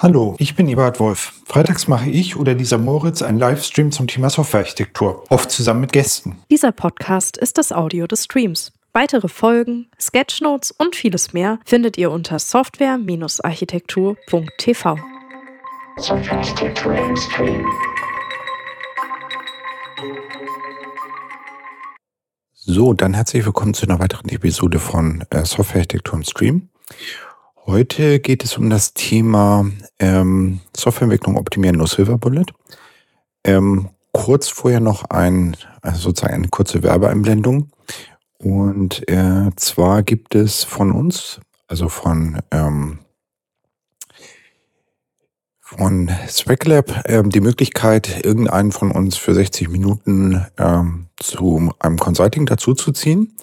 Hallo, ich bin Eberhard Wolf. Freitags mache ich oder Lisa Moritz einen Livestream zum Thema Softwarearchitektur, oft zusammen mit Gästen. Dieser Podcast ist das Audio des Streams. Weitere Folgen, Sketchnotes und vieles mehr findet ihr unter software-architektur.tv. Softwarearchitektur im Stream. So, dann herzlich willkommen zu einer weiteren Episode von äh, Softwarearchitektur im Stream. Heute geht es um das Thema ähm, Softwareentwicklung optimieren nur Silver Bullet. Ähm, kurz vorher noch ein, also sozusagen eine kurze Werbeeinblendung. Und äh, zwar gibt es von uns, also von, ähm, von SwagLab, äh, die Möglichkeit, irgendeinen von uns für 60 Minuten ähm, zu einem Consulting dazuzuziehen.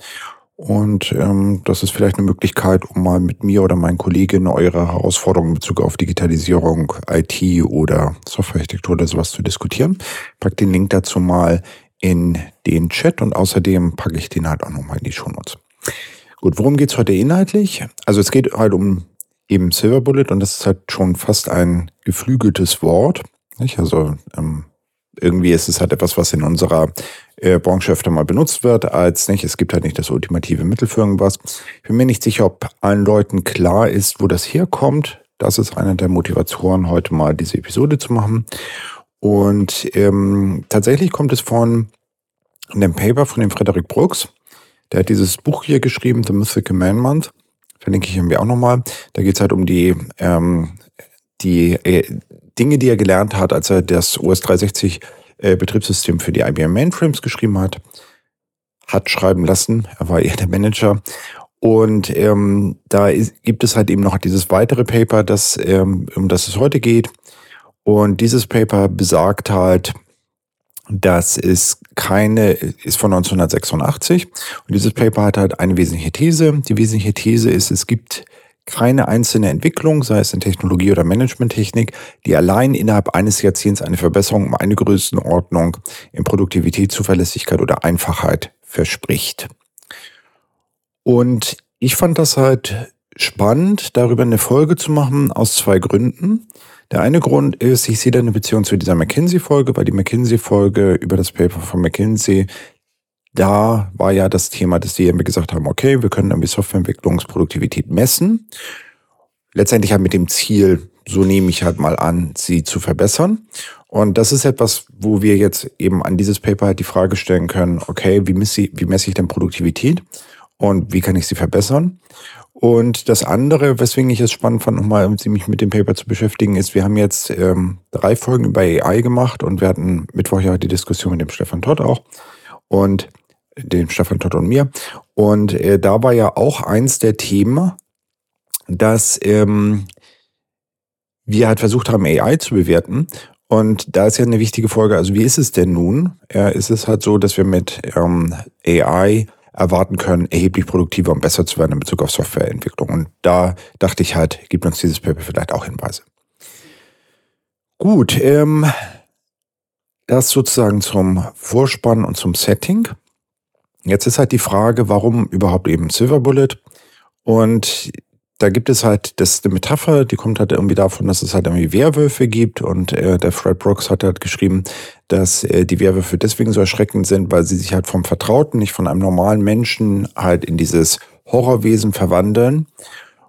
Und ähm, das ist vielleicht eine Möglichkeit, um mal mit mir oder meinen Kolleginnen eure Herausforderungen in Bezug auf Digitalisierung, IT oder Softwarearchitektur oder sowas zu diskutieren. Pack den Link dazu mal in den Chat und außerdem packe ich den halt auch nochmal in die Shownotes. Gut, worum geht's heute inhaltlich? Also es geht halt um eben Silver Bullet und das ist halt schon fast ein geflügeltes Wort. Nicht? Also ähm, irgendwie ist es halt etwas, was in unserer äh, Branche öfter mal benutzt wird, als nicht, es gibt halt nicht das ultimative Mittel für irgendwas. Ich bin mir nicht sicher, ob allen Leuten klar ist, wo das herkommt. Das ist einer der Motivatoren, heute mal diese Episode zu machen. Und ähm, tatsächlich kommt es von einem Paper von dem Frederick Brooks. Der hat dieses Buch hier geschrieben, The Mythical Commandment. Verlinke ich irgendwie auch nochmal. Da geht es halt um die, ähm, die äh, Dinge, die er gelernt hat, als er das OS 360 äh, Betriebssystem für die IBM Mainframes geschrieben hat, hat schreiben lassen. Er war eher der Manager. Und ähm, da ist, gibt es halt eben noch dieses weitere Paper, das, ähm, um das es heute geht. Und dieses Paper besagt halt, dass es keine, ist von 1986. Und dieses Paper hat halt eine wesentliche These. Die wesentliche These ist, es gibt keine einzelne Entwicklung, sei es in Technologie oder Managementtechnik, die allein innerhalb eines Jahrzehnts eine Verbesserung um eine Größenordnung in Produktivität, Zuverlässigkeit oder Einfachheit verspricht. Und ich fand das halt spannend, darüber eine Folge zu machen, aus zwei Gründen. Der eine Grund ist, ich sehe da eine Beziehung zu dieser McKinsey-Folge, weil die McKinsey-Folge über das Paper von McKinsey da war ja das Thema, dass die irgendwie gesagt haben, okay, wir können irgendwie Softwareentwicklungsproduktivität messen. Letztendlich halt mit dem Ziel, so nehme ich halt mal an, sie zu verbessern. Und das ist etwas, wo wir jetzt eben an dieses Paper halt die Frage stellen können, okay, wie messe ich, wie messe ich denn Produktivität und wie kann ich sie verbessern? Und das andere, weswegen ich es spannend fand, nochmal mich mit dem Paper zu beschäftigen, ist, wir haben jetzt ähm, drei Folgen über AI gemacht und wir hatten Mittwoch ja die Diskussion mit dem Stefan Todd auch. Und den Stefan Todd und mir. Und äh, da war ja auch eins der Themen, dass ähm, wir halt versucht haben, AI zu bewerten. Und da ist ja eine wichtige Folge, also wie ist es denn nun? Äh, ist es halt so, dass wir mit ähm, AI erwarten können, erheblich produktiver und besser zu werden in Bezug auf Softwareentwicklung. Und da dachte ich halt, gibt uns dieses Paper vielleicht auch Hinweise. Gut, ähm, das sozusagen zum Vorspann und zum Setting. Jetzt ist halt die Frage, warum überhaupt eben Silver Bullet? Und da gibt es halt, das ist eine Metapher, die kommt halt irgendwie davon, dass es halt irgendwie Werwölfe gibt und äh, der Fred Brooks hat halt geschrieben, dass äh, die Werwölfe deswegen so erschreckend sind, weil sie sich halt vom Vertrauten, nicht von einem normalen Menschen halt in dieses Horrorwesen verwandeln.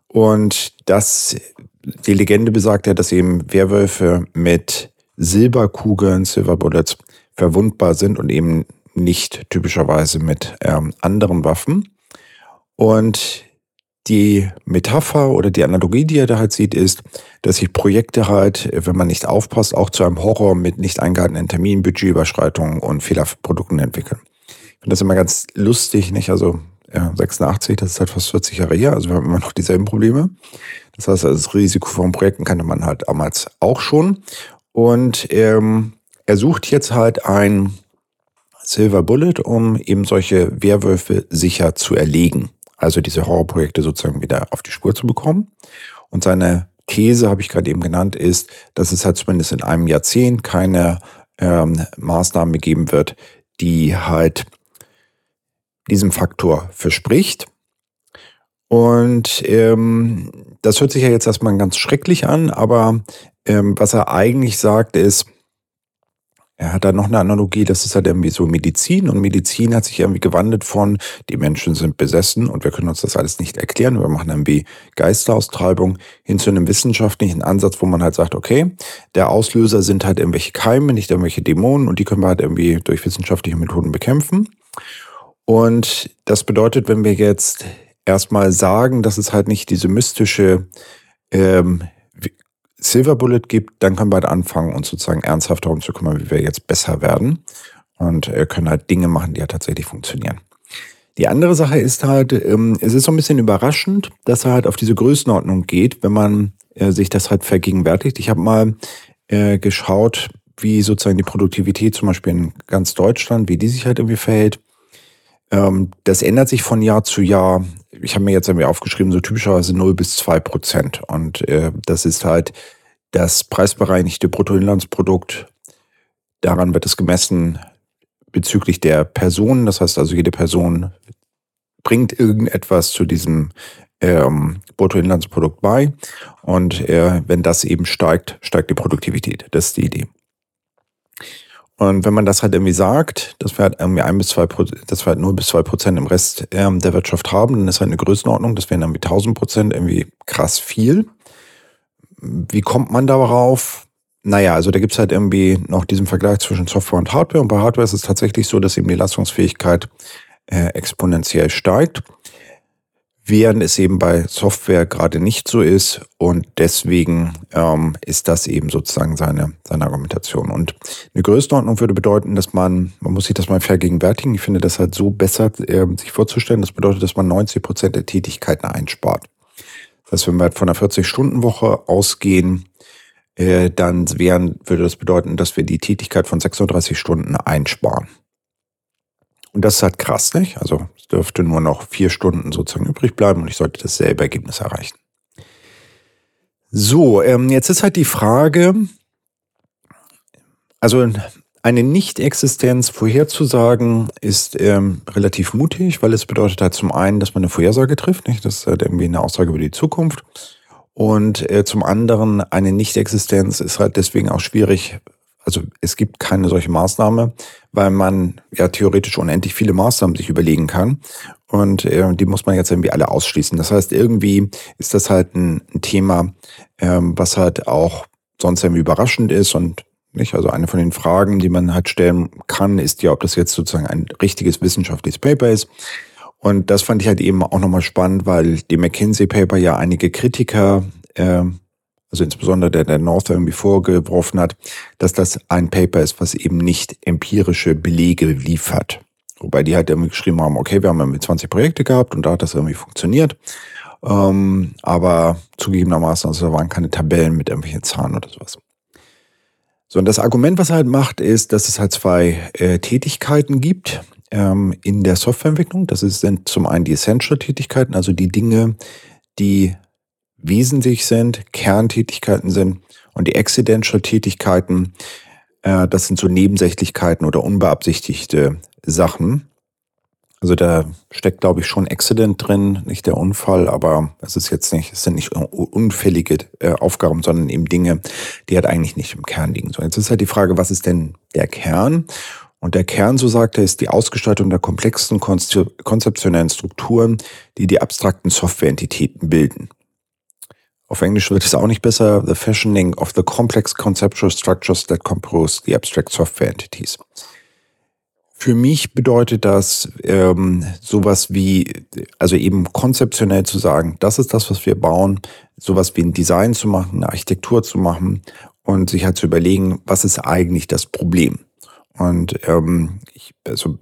Und das, die Legende besagt ja, dass eben Werwölfe mit Silberkugeln, Silver Bullets, verwundbar sind und eben nicht typischerweise mit ähm, anderen Waffen. Und die Metapher oder die Analogie, die er da halt sieht, ist, dass sich Projekte halt, wenn man nicht aufpasst, auch zu einem Horror mit nicht eingehaltenen Terminen, Budgetüberschreitungen und Fehlerprodukten entwickeln. Ich finde das immer ganz lustig, nicht? Also ja, 86, das ist halt fast 40 Jahre her, also wir haben immer noch dieselben Probleme. Das heißt, das Risiko von Projekten kannte man halt damals auch schon. Und ähm, er sucht jetzt halt ein Silver Bullet, um eben solche Werwölfe sicher zu erlegen. Also diese Horrorprojekte sozusagen wieder auf die Spur zu bekommen. Und seine These, habe ich gerade eben genannt, ist, dass es halt zumindest in einem Jahrzehnt keine ähm, Maßnahme geben wird, die halt diesem Faktor verspricht. Und ähm, das hört sich ja jetzt erstmal ganz schrecklich an, aber ähm, was er eigentlich sagt ist, er hat da noch eine Analogie, das ist halt irgendwie so Medizin und Medizin hat sich irgendwie gewandelt von, die Menschen sind besessen und wir können uns das alles nicht erklären, wir machen irgendwie Geisteraustreibung hin zu einem wissenschaftlichen Ansatz, wo man halt sagt, okay, der Auslöser sind halt irgendwelche Keime, nicht irgendwelche Dämonen und die können wir halt irgendwie durch wissenschaftliche Methoden bekämpfen. Und das bedeutet, wenn wir jetzt erstmal sagen, dass es halt nicht diese mystische ähm, Silver Bullet gibt, dann können wir halt anfangen, uns sozusagen ernsthaft darum zu kümmern, wie wir jetzt besser werden und äh, können halt Dinge machen, die ja halt tatsächlich funktionieren. Die andere Sache ist halt, ähm, es ist so ein bisschen überraschend, dass er halt auf diese Größenordnung geht, wenn man äh, sich das halt vergegenwärtigt. Ich habe mal äh, geschaut, wie sozusagen die Produktivität zum Beispiel in ganz Deutschland, wie die sich halt irgendwie verhält. Ähm, das ändert sich von Jahr zu Jahr. Ich habe mir jetzt irgendwie aufgeschrieben, so typischerweise 0 bis 2 Prozent. Und äh, das ist halt das preisbereinigte Bruttoinlandsprodukt. Daran wird es gemessen bezüglich der Personen. Das heißt also, jede Person bringt irgendetwas zu diesem ähm, Bruttoinlandsprodukt bei. Und äh, wenn das eben steigt, steigt die Produktivität. Das ist die Idee. Und wenn man das halt irgendwie sagt, dass wir halt irgendwie ein bis zwei, dass wir halt 0 bis zwei Prozent im Rest ähm, der Wirtschaft haben, dann ist halt eine Größenordnung, das wären irgendwie 1000 Prozent irgendwie krass viel. Wie kommt man darauf? Naja, also da gibt's halt irgendwie noch diesen Vergleich zwischen Software und Hardware. Und bei Hardware ist es tatsächlich so, dass eben die Leistungsfähigkeit äh, exponentiell steigt während es eben bei Software gerade nicht so ist. Und deswegen ähm, ist das eben sozusagen seine, seine Argumentation. Und eine Größenordnung würde bedeuten, dass man, man muss sich das mal vergegenwärtigen. Ich finde das halt so besser, äh, sich vorzustellen. Das bedeutet, dass man 90 Prozent der Tätigkeiten einspart. Das heißt, wenn wir halt von einer 40-Stunden-Woche ausgehen, äh, dann wären, würde das bedeuten, dass wir die Tätigkeit von 36 Stunden einsparen. Und das ist halt krass, nicht? Also es dürfte nur noch vier Stunden sozusagen übrig bleiben und ich sollte dasselbe Ergebnis erreichen. So, ähm, jetzt ist halt die Frage, also eine Nicht-Existenz vorherzusagen ist ähm, relativ mutig, weil es bedeutet halt zum einen, dass man eine Vorhersage trifft, nicht? Das ist halt irgendwie eine Aussage über die Zukunft. Und äh, zum anderen eine Nicht-Existenz ist halt deswegen auch schwierig, also es gibt keine solche Maßnahme, weil man ja theoretisch unendlich viele Maßnahmen sich überlegen kann. Und äh, die muss man jetzt irgendwie alle ausschließen. Das heißt, irgendwie ist das halt ein, ein Thema, ähm, was halt auch sonst irgendwie überraschend ist und nicht. Also eine von den Fragen, die man halt stellen kann, ist ja, ob das jetzt sozusagen ein richtiges wissenschaftliches Paper ist. Und das fand ich halt eben auch nochmal spannend, weil die McKinsey Paper ja einige Kritiker äh, also insbesondere der, der North irgendwie vorgeworfen hat, dass das ein Paper ist, was eben nicht empirische Belege liefert. Wobei die halt irgendwie geschrieben haben, okay, wir haben irgendwie 20 Projekte gehabt und da hat das irgendwie funktioniert. Ähm, aber zugegebenermaßen, also da waren keine Tabellen mit irgendwelchen Zahlen oder sowas. So, und das Argument, was er halt macht, ist, dass es halt zwei äh, Tätigkeiten gibt ähm, in der Softwareentwicklung. Das sind zum einen die Essential-Tätigkeiten, also die Dinge, die wesentlich sind, Kerntätigkeiten sind und die Accidental-Tätigkeiten, äh, das sind so Nebensächlichkeiten oder unbeabsichtigte Sachen. Also da steckt, glaube ich, schon Accident drin, nicht der Unfall, aber es ist jetzt nicht, es sind nicht unfällige äh, Aufgaben, sondern eben Dinge, die halt eigentlich nicht im Kern liegen. So, jetzt ist halt die Frage, was ist denn der Kern? Und der Kern, so sagt er, ist die Ausgestaltung der komplexen konzeptionellen Strukturen, die die abstrakten Softwareentitäten bilden. Auf Englisch wird es auch nicht besser. The fashioning of the complex conceptual structures that compose the abstract software entities. Für mich bedeutet das ähm, sowas wie, also eben konzeptionell zu sagen, das ist das, was wir bauen, sowas wie ein Design zu machen, eine Architektur zu machen und sich halt zu überlegen, was ist eigentlich das Problem. Und ähm, ich, also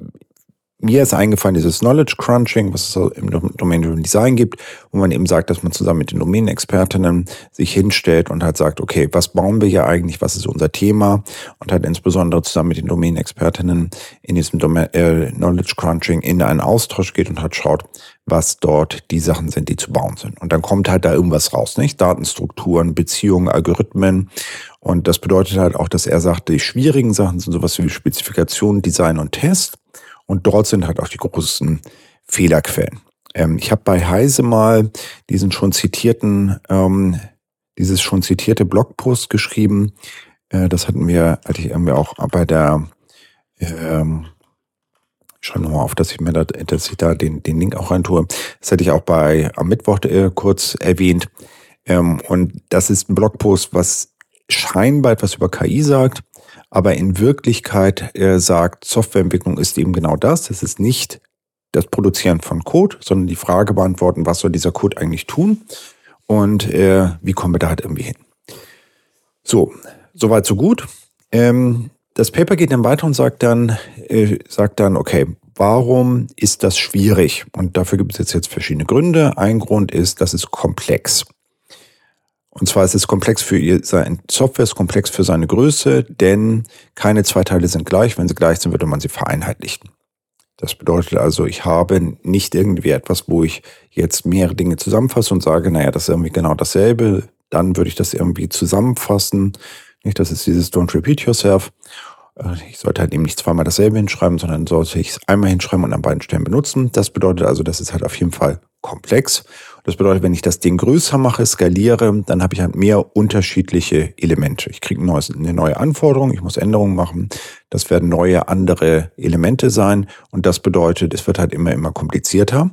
mir ist eingefallen, dieses Knowledge Crunching, was es im Domain Design gibt, wo man eben sagt, dass man zusammen mit den Domänenexpertinnen sich hinstellt und halt sagt, okay, was bauen wir hier eigentlich, was ist unser Thema und halt insbesondere zusammen mit den Domänenexpertinnen in diesem Domain, äh, Knowledge Crunching in einen Austausch geht und halt schaut, was dort die Sachen sind, die zu bauen sind. Und dann kommt halt da irgendwas raus, nicht? Datenstrukturen, Beziehungen, Algorithmen. Und das bedeutet halt auch, dass er sagt, die schwierigen Sachen sind sowas wie Spezifikation, Design und Test. Und dort sind halt auch die großen Fehlerquellen. Ähm, ich habe bei Heise mal diesen schon zitierten, ähm, dieses schon zitierte Blogpost geschrieben. Äh, das hatten wir, hatte ich irgendwie auch bei der, ähm, schau nochmal auf, dass ich mir da, dass ich da den, den Link auch reintue. Das hatte ich auch bei am Mittwoch äh, kurz erwähnt. Ähm, und das ist ein Blogpost, was scheinbar etwas über KI sagt, aber in Wirklichkeit äh, sagt, Softwareentwicklung ist eben genau das. Es ist nicht das Produzieren von Code, sondern die Frage beantworten, was soll dieser Code eigentlich tun und äh, wie kommen wir da halt irgendwie hin. So, soweit so gut. Ähm, das Paper geht dann weiter und sagt dann, äh, sagt dann, okay, warum ist das schwierig? Und dafür gibt es jetzt, jetzt verschiedene Gründe. Ein Grund ist, das ist komplex. Und zwar ist es komplex für ihr, sein Software ist komplex für seine Größe, denn keine zwei Teile sind gleich. Wenn sie gleich sind, würde man sie vereinheitlichen. Das bedeutet also, ich habe nicht irgendwie etwas, wo ich jetzt mehrere Dinge zusammenfasse und sage, naja, das ist irgendwie genau dasselbe. Dann würde ich das irgendwie zusammenfassen. Nicht, das ist dieses Don't repeat yourself. Äh, ich sollte halt eben nicht zweimal dasselbe hinschreiben, sondern sollte ich es einmal hinschreiben und an beiden Stellen benutzen. Das bedeutet also, das ist halt auf jeden Fall komplex. Das bedeutet, wenn ich das Ding größer mache, skaliere, dann habe ich halt mehr unterschiedliche Elemente. Ich kriege eine neue Anforderung, ich muss Änderungen machen. Das werden neue andere Elemente sein. Und das bedeutet, es wird halt immer, immer komplizierter.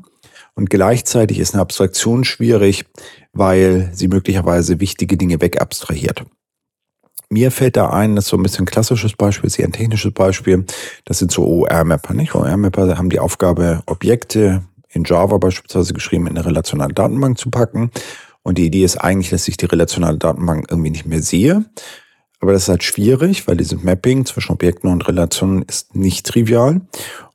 Und gleichzeitig ist eine Abstraktion schwierig, weil sie möglicherweise wichtige Dinge wegabstrahiert. Mir fällt da ein, das ist so ein bisschen ein klassisches Beispiel, sehr ein technisches Beispiel. Das sind so OR-Mapper, nicht? OR-Mapper haben die Aufgabe, Objekte in Java beispielsweise geschrieben, in eine relationale Datenbank zu packen. Und die Idee ist eigentlich, dass ich die relationale Datenbank irgendwie nicht mehr sehe. Aber das ist halt schwierig, weil dieses Mapping zwischen Objekten und Relationen ist nicht trivial.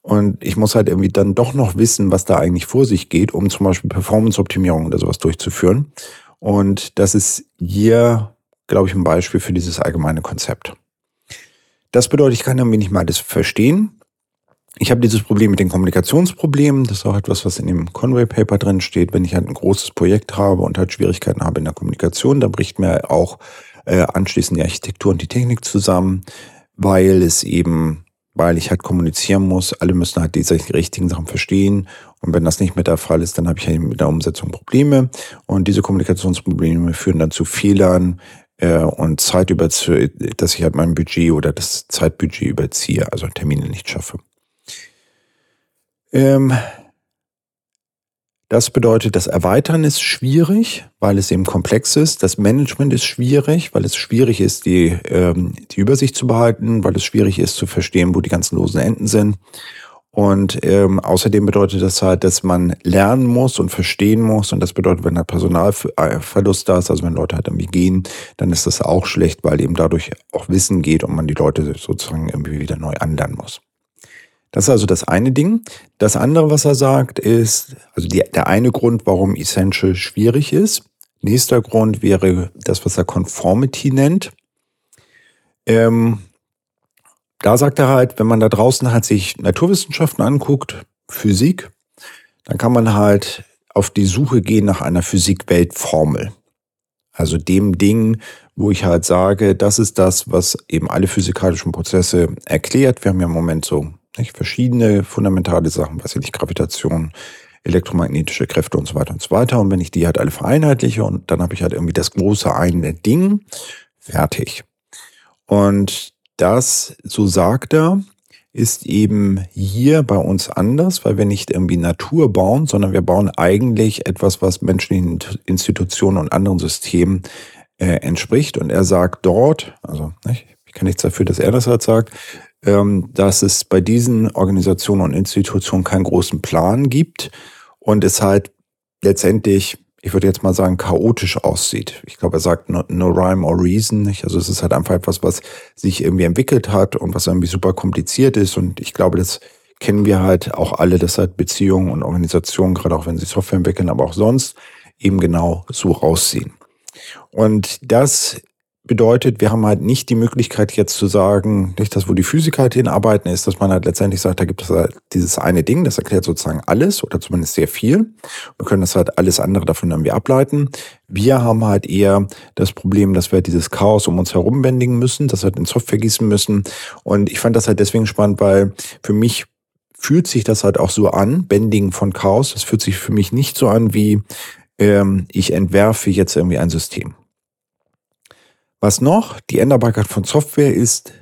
Und ich muss halt irgendwie dann doch noch wissen, was da eigentlich vor sich geht, um zum Beispiel Performance-Optimierung oder sowas durchzuführen. Und das ist hier, glaube ich, ein Beispiel für dieses allgemeine Konzept. Das bedeutet, ich kann irgendwie nicht mal das verstehen, ich habe dieses Problem mit den Kommunikationsproblemen. Das ist auch etwas, was in dem Conway Paper drin steht. Wenn ich halt ein großes Projekt habe und halt Schwierigkeiten habe in der Kommunikation, dann bricht mir auch äh, anschließend die Architektur und die Technik zusammen, weil es eben, weil ich halt kommunizieren muss. Alle müssen halt diese richtigen Sachen verstehen. Und wenn das nicht mehr der Fall ist, dann habe ich halt mit der Umsetzung Probleme. Und diese Kommunikationsprobleme führen dann zu Fehlern, äh, und Zeit über, dass ich halt mein Budget oder das Zeitbudget überziehe, also Termine nicht schaffe. Ähm, das bedeutet, das Erweitern ist schwierig, weil es eben komplex ist. Das Management ist schwierig, weil es schwierig ist, die, ähm, die Übersicht zu behalten, weil es schwierig ist zu verstehen, wo die ganzen losen Enden sind. Und ähm, außerdem bedeutet das halt, dass man lernen muss und verstehen muss. Und das bedeutet, wenn der Personalverlust da ist, also wenn Leute halt irgendwie gehen, dann ist das auch schlecht, weil eben dadurch auch Wissen geht und man die Leute sozusagen irgendwie wieder neu anlernen muss. Das ist also das eine Ding. Das andere, was er sagt, ist, also die, der eine Grund, warum Essential schwierig ist. Nächster Grund wäre das, was er Conformity nennt. Ähm, da sagt er halt, wenn man da draußen halt sich Naturwissenschaften anguckt, Physik, dann kann man halt auf die Suche gehen nach einer Physik-Weltformel. Also dem Ding, wo ich halt sage, das ist das, was eben alle physikalischen Prozesse erklärt. Wir haben ja im Moment so nicht? Verschiedene fundamentale Sachen, was ich nicht, Gravitation, elektromagnetische Kräfte und so weiter und so weiter. Und wenn ich die halt alle vereinheitliche und dann habe ich halt irgendwie das große eine Ding, fertig. Und das, so sagt er, ist eben hier bei uns anders, weil wir nicht irgendwie Natur bauen, sondern wir bauen eigentlich etwas, was menschlichen Institutionen und anderen Systemen äh, entspricht. Und er sagt dort, also nicht, ich kann nichts dafür, dass er das halt sagt, dass es bei diesen Organisationen und Institutionen keinen großen Plan gibt und es halt letztendlich, ich würde jetzt mal sagen, chaotisch aussieht. Ich glaube, er sagt no, no rhyme or reason. Also es ist halt einfach etwas, was sich irgendwie entwickelt hat und was irgendwie super kompliziert ist. Und ich glaube, das kennen wir halt auch alle, dass halt Beziehungen und Organisationen, gerade auch wenn sie Software entwickeln, aber auch sonst eben genau so raussehen. Und das bedeutet, wir haben halt nicht die Möglichkeit jetzt zu sagen, nicht das, wo die Physiker halt hinarbeiten, ist, dass man halt letztendlich sagt, da gibt es halt dieses eine Ding, das erklärt sozusagen alles oder zumindest sehr viel. Wir können das halt alles andere davon irgendwie ableiten. Wir haben halt eher das Problem, dass wir dieses Chaos um uns herum bändigen müssen, das halt in Software gießen müssen. Und ich fand das halt deswegen spannend, weil für mich fühlt sich das halt auch so an, Bending von Chaos. Das fühlt sich für mich nicht so an wie ähm, ich entwerfe jetzt irgendwie ein System. Was noch? Die Änderbarkeit von Software ist,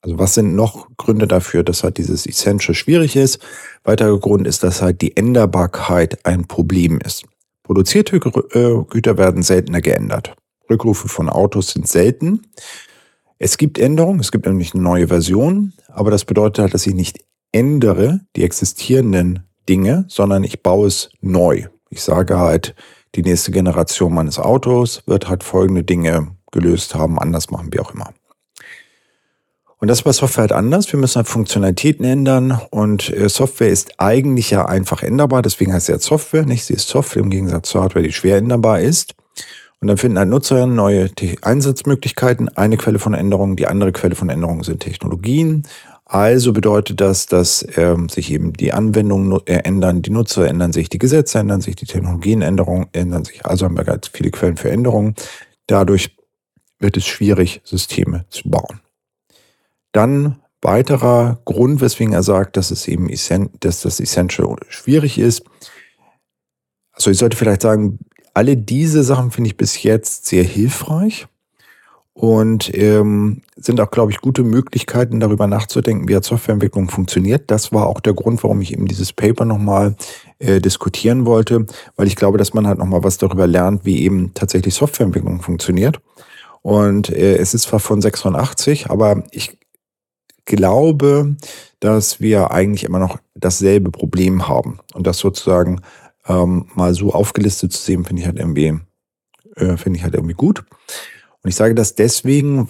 also was sind noch Gründe dafür, dass halt dieses Essential schwierig ist? Weiterer Grund ist, dass halt die Änderbarkeit ein Problem ist. Produzierte äh, Güter werden seltener geändert. Rückrufe von Autos sind selten. Es gibt Änderungen, es gibt nämlich eine neue Version, aber das bedeutet halt, dass ich nicht ändere die existierenden Dinge, sondern ich baue es neu. Ich sage halt, die nächste Generation meines Autos wird halt folgende Dinge gelöst haben, anders machen, wie auch immer. Und das ist bei Software halt anders. Wir müssen halt Funktionalitäten ändern und äh, Software ist eigentlich ja einfach änderbar. Deswegen heißt sie jetzt Software, nicht? Sie ist Software im Gegensatz zur Hardware, die schwer änderbar ist. Und dann finden halt Nutzer neue Einsatzmöglichkeiten. Eine Quelle von Änderungen, die andere Quelle von Änderungen sind Technologien. Also bedeutet das, dass ähm, sich eben die Anwendungen äh, ändern, die Nutzer ändern sich, die Gesetze ändern sich, die Technologien ändern sich. Also haben wir ganz viele Quellen für Änderungen. Dadurch wird es schwierig, Systeme zu bauen. Dann weiterer Grund, weswegen er sagt, dass es eben dass das Essential schwierig ist. Also ich sollte vielleicht sagen, alle diese Sachen finde ich bis jetzt sehr hilfreich und ähm, sind auch, glaube ich, gute Möglichkeiten, darüber nachzudenken, wie Softwareentwicklung funktioniert. Das war auch der Grund, warum ich eben dieses Paper nochmal äh, diskutieren wollte, weil ich glaube, dass man halt nochmal was darüber lernt, wie eben tatsächlich Softwareentwicklung funktioniert. Und äh, es ist zwar von 86, aber ich glaube, dass wir eigentlich immer noch dasselbe Problem haben. Und das sozusagen ähm, mal so aufgelistet zu sehen, finde ich halt irgendwie, äh, finde ich halt irgendwie gut. Und ich sage das deswegen,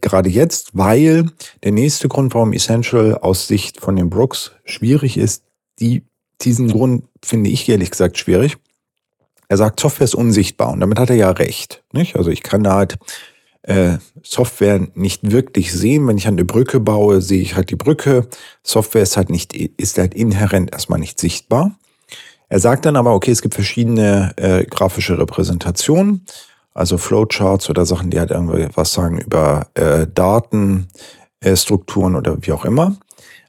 gerade jetzt, weil der nächste Grund, warum Essential aus Sicht von den Brooks schwierig ist, die, diesen Grund finde ich ehrlich gesagt schwierig. Er sagt, Software ist unsichtbar und damit hat er ja recht. Nicht? Also ich kann da halt äh, Software nicht wirklich sehen. Wenn ich eine Brücke baue, sehe ich halt die Brücke. Software ist halt nicht, ist halt inhärent erstmal nicht sichtbar. Er sagt dann aber, okay, es gibt verschiedene äh, grafische Repräsentationen also Flowcharts oder Sachen, die halt irgendwie was sagen über äh, Datenstrukturen äh, oder wie auch immer.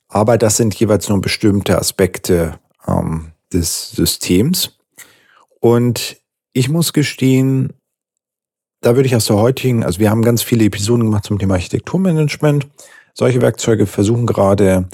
Aber das sind jeweils nur bestimmte Aspekte ähm, des Systems. Und ich muss gestehen, da würde ich aus der heutigen, also wir haben ganz viele Episoden gemacht zum Thema Architekturmanagement. Solche Werkzeuge versuchen gerade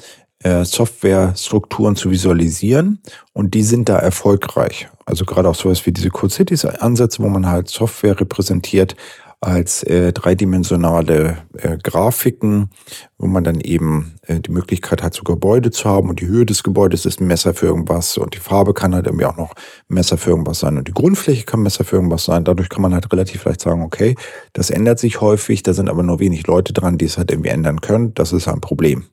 äh, Softwarestrukturen zu visualisieren und die sind da erfolgreich. Also gerade auch sowas wie diese Code Cities Ansätze, wo man halt Software repräsentiert als äh, dreidimensionale äh, Grafiken, wo man dann eben äh, die Möglichkeit hat, so Gebäude zu haben und die Höhe des Gebäudes ist ein Messer für irgendwas und die Farbe kann halt irgendwie auch noch Messer für irgendwas sein und die Grundfläche kann Messer für irgendwas sein. Dadurch kann man halt relativ leicht sagen, okay, das ändert sich häufig, da sind aber nur wenig Leute dran, die es halt irgendwie ändern können. Das ist ein Problem.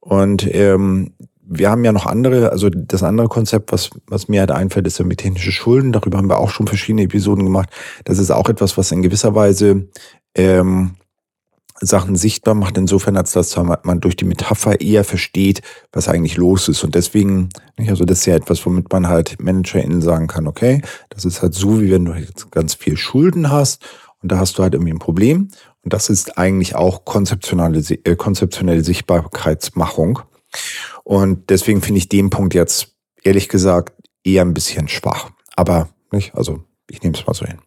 Und ähm, wir haben ja noch andere, also das andere Konzept, was, was mir halt einfällt, ist irgendwie technische Schulden. Darüber haben wir auch schon verschiedene Episoden gemacht. Das ist auch etwas, was in gewisser Weise ähm, Sachen sichtbar macht, insofern, als dass man durch die Metapher eher versteht, was eigentlich los ist. Und deswegen, also das ist ja etwas, womit man halt ManagerInnen sagen kann, okay, das ist halt so, wie wenn du jetzt ganz viel Schulden hast und da hast du halt irgendwie ein Problem. Und das ist eigentlich auch konzeptionelle, äh, konzeptionelle Sichtbarkeitsmachung. Und deswegen finde ich den Punkt jetzt ehrlich gesagt eher ein bisschen schwach. Aber nicht, also ich nehme es mal so hin.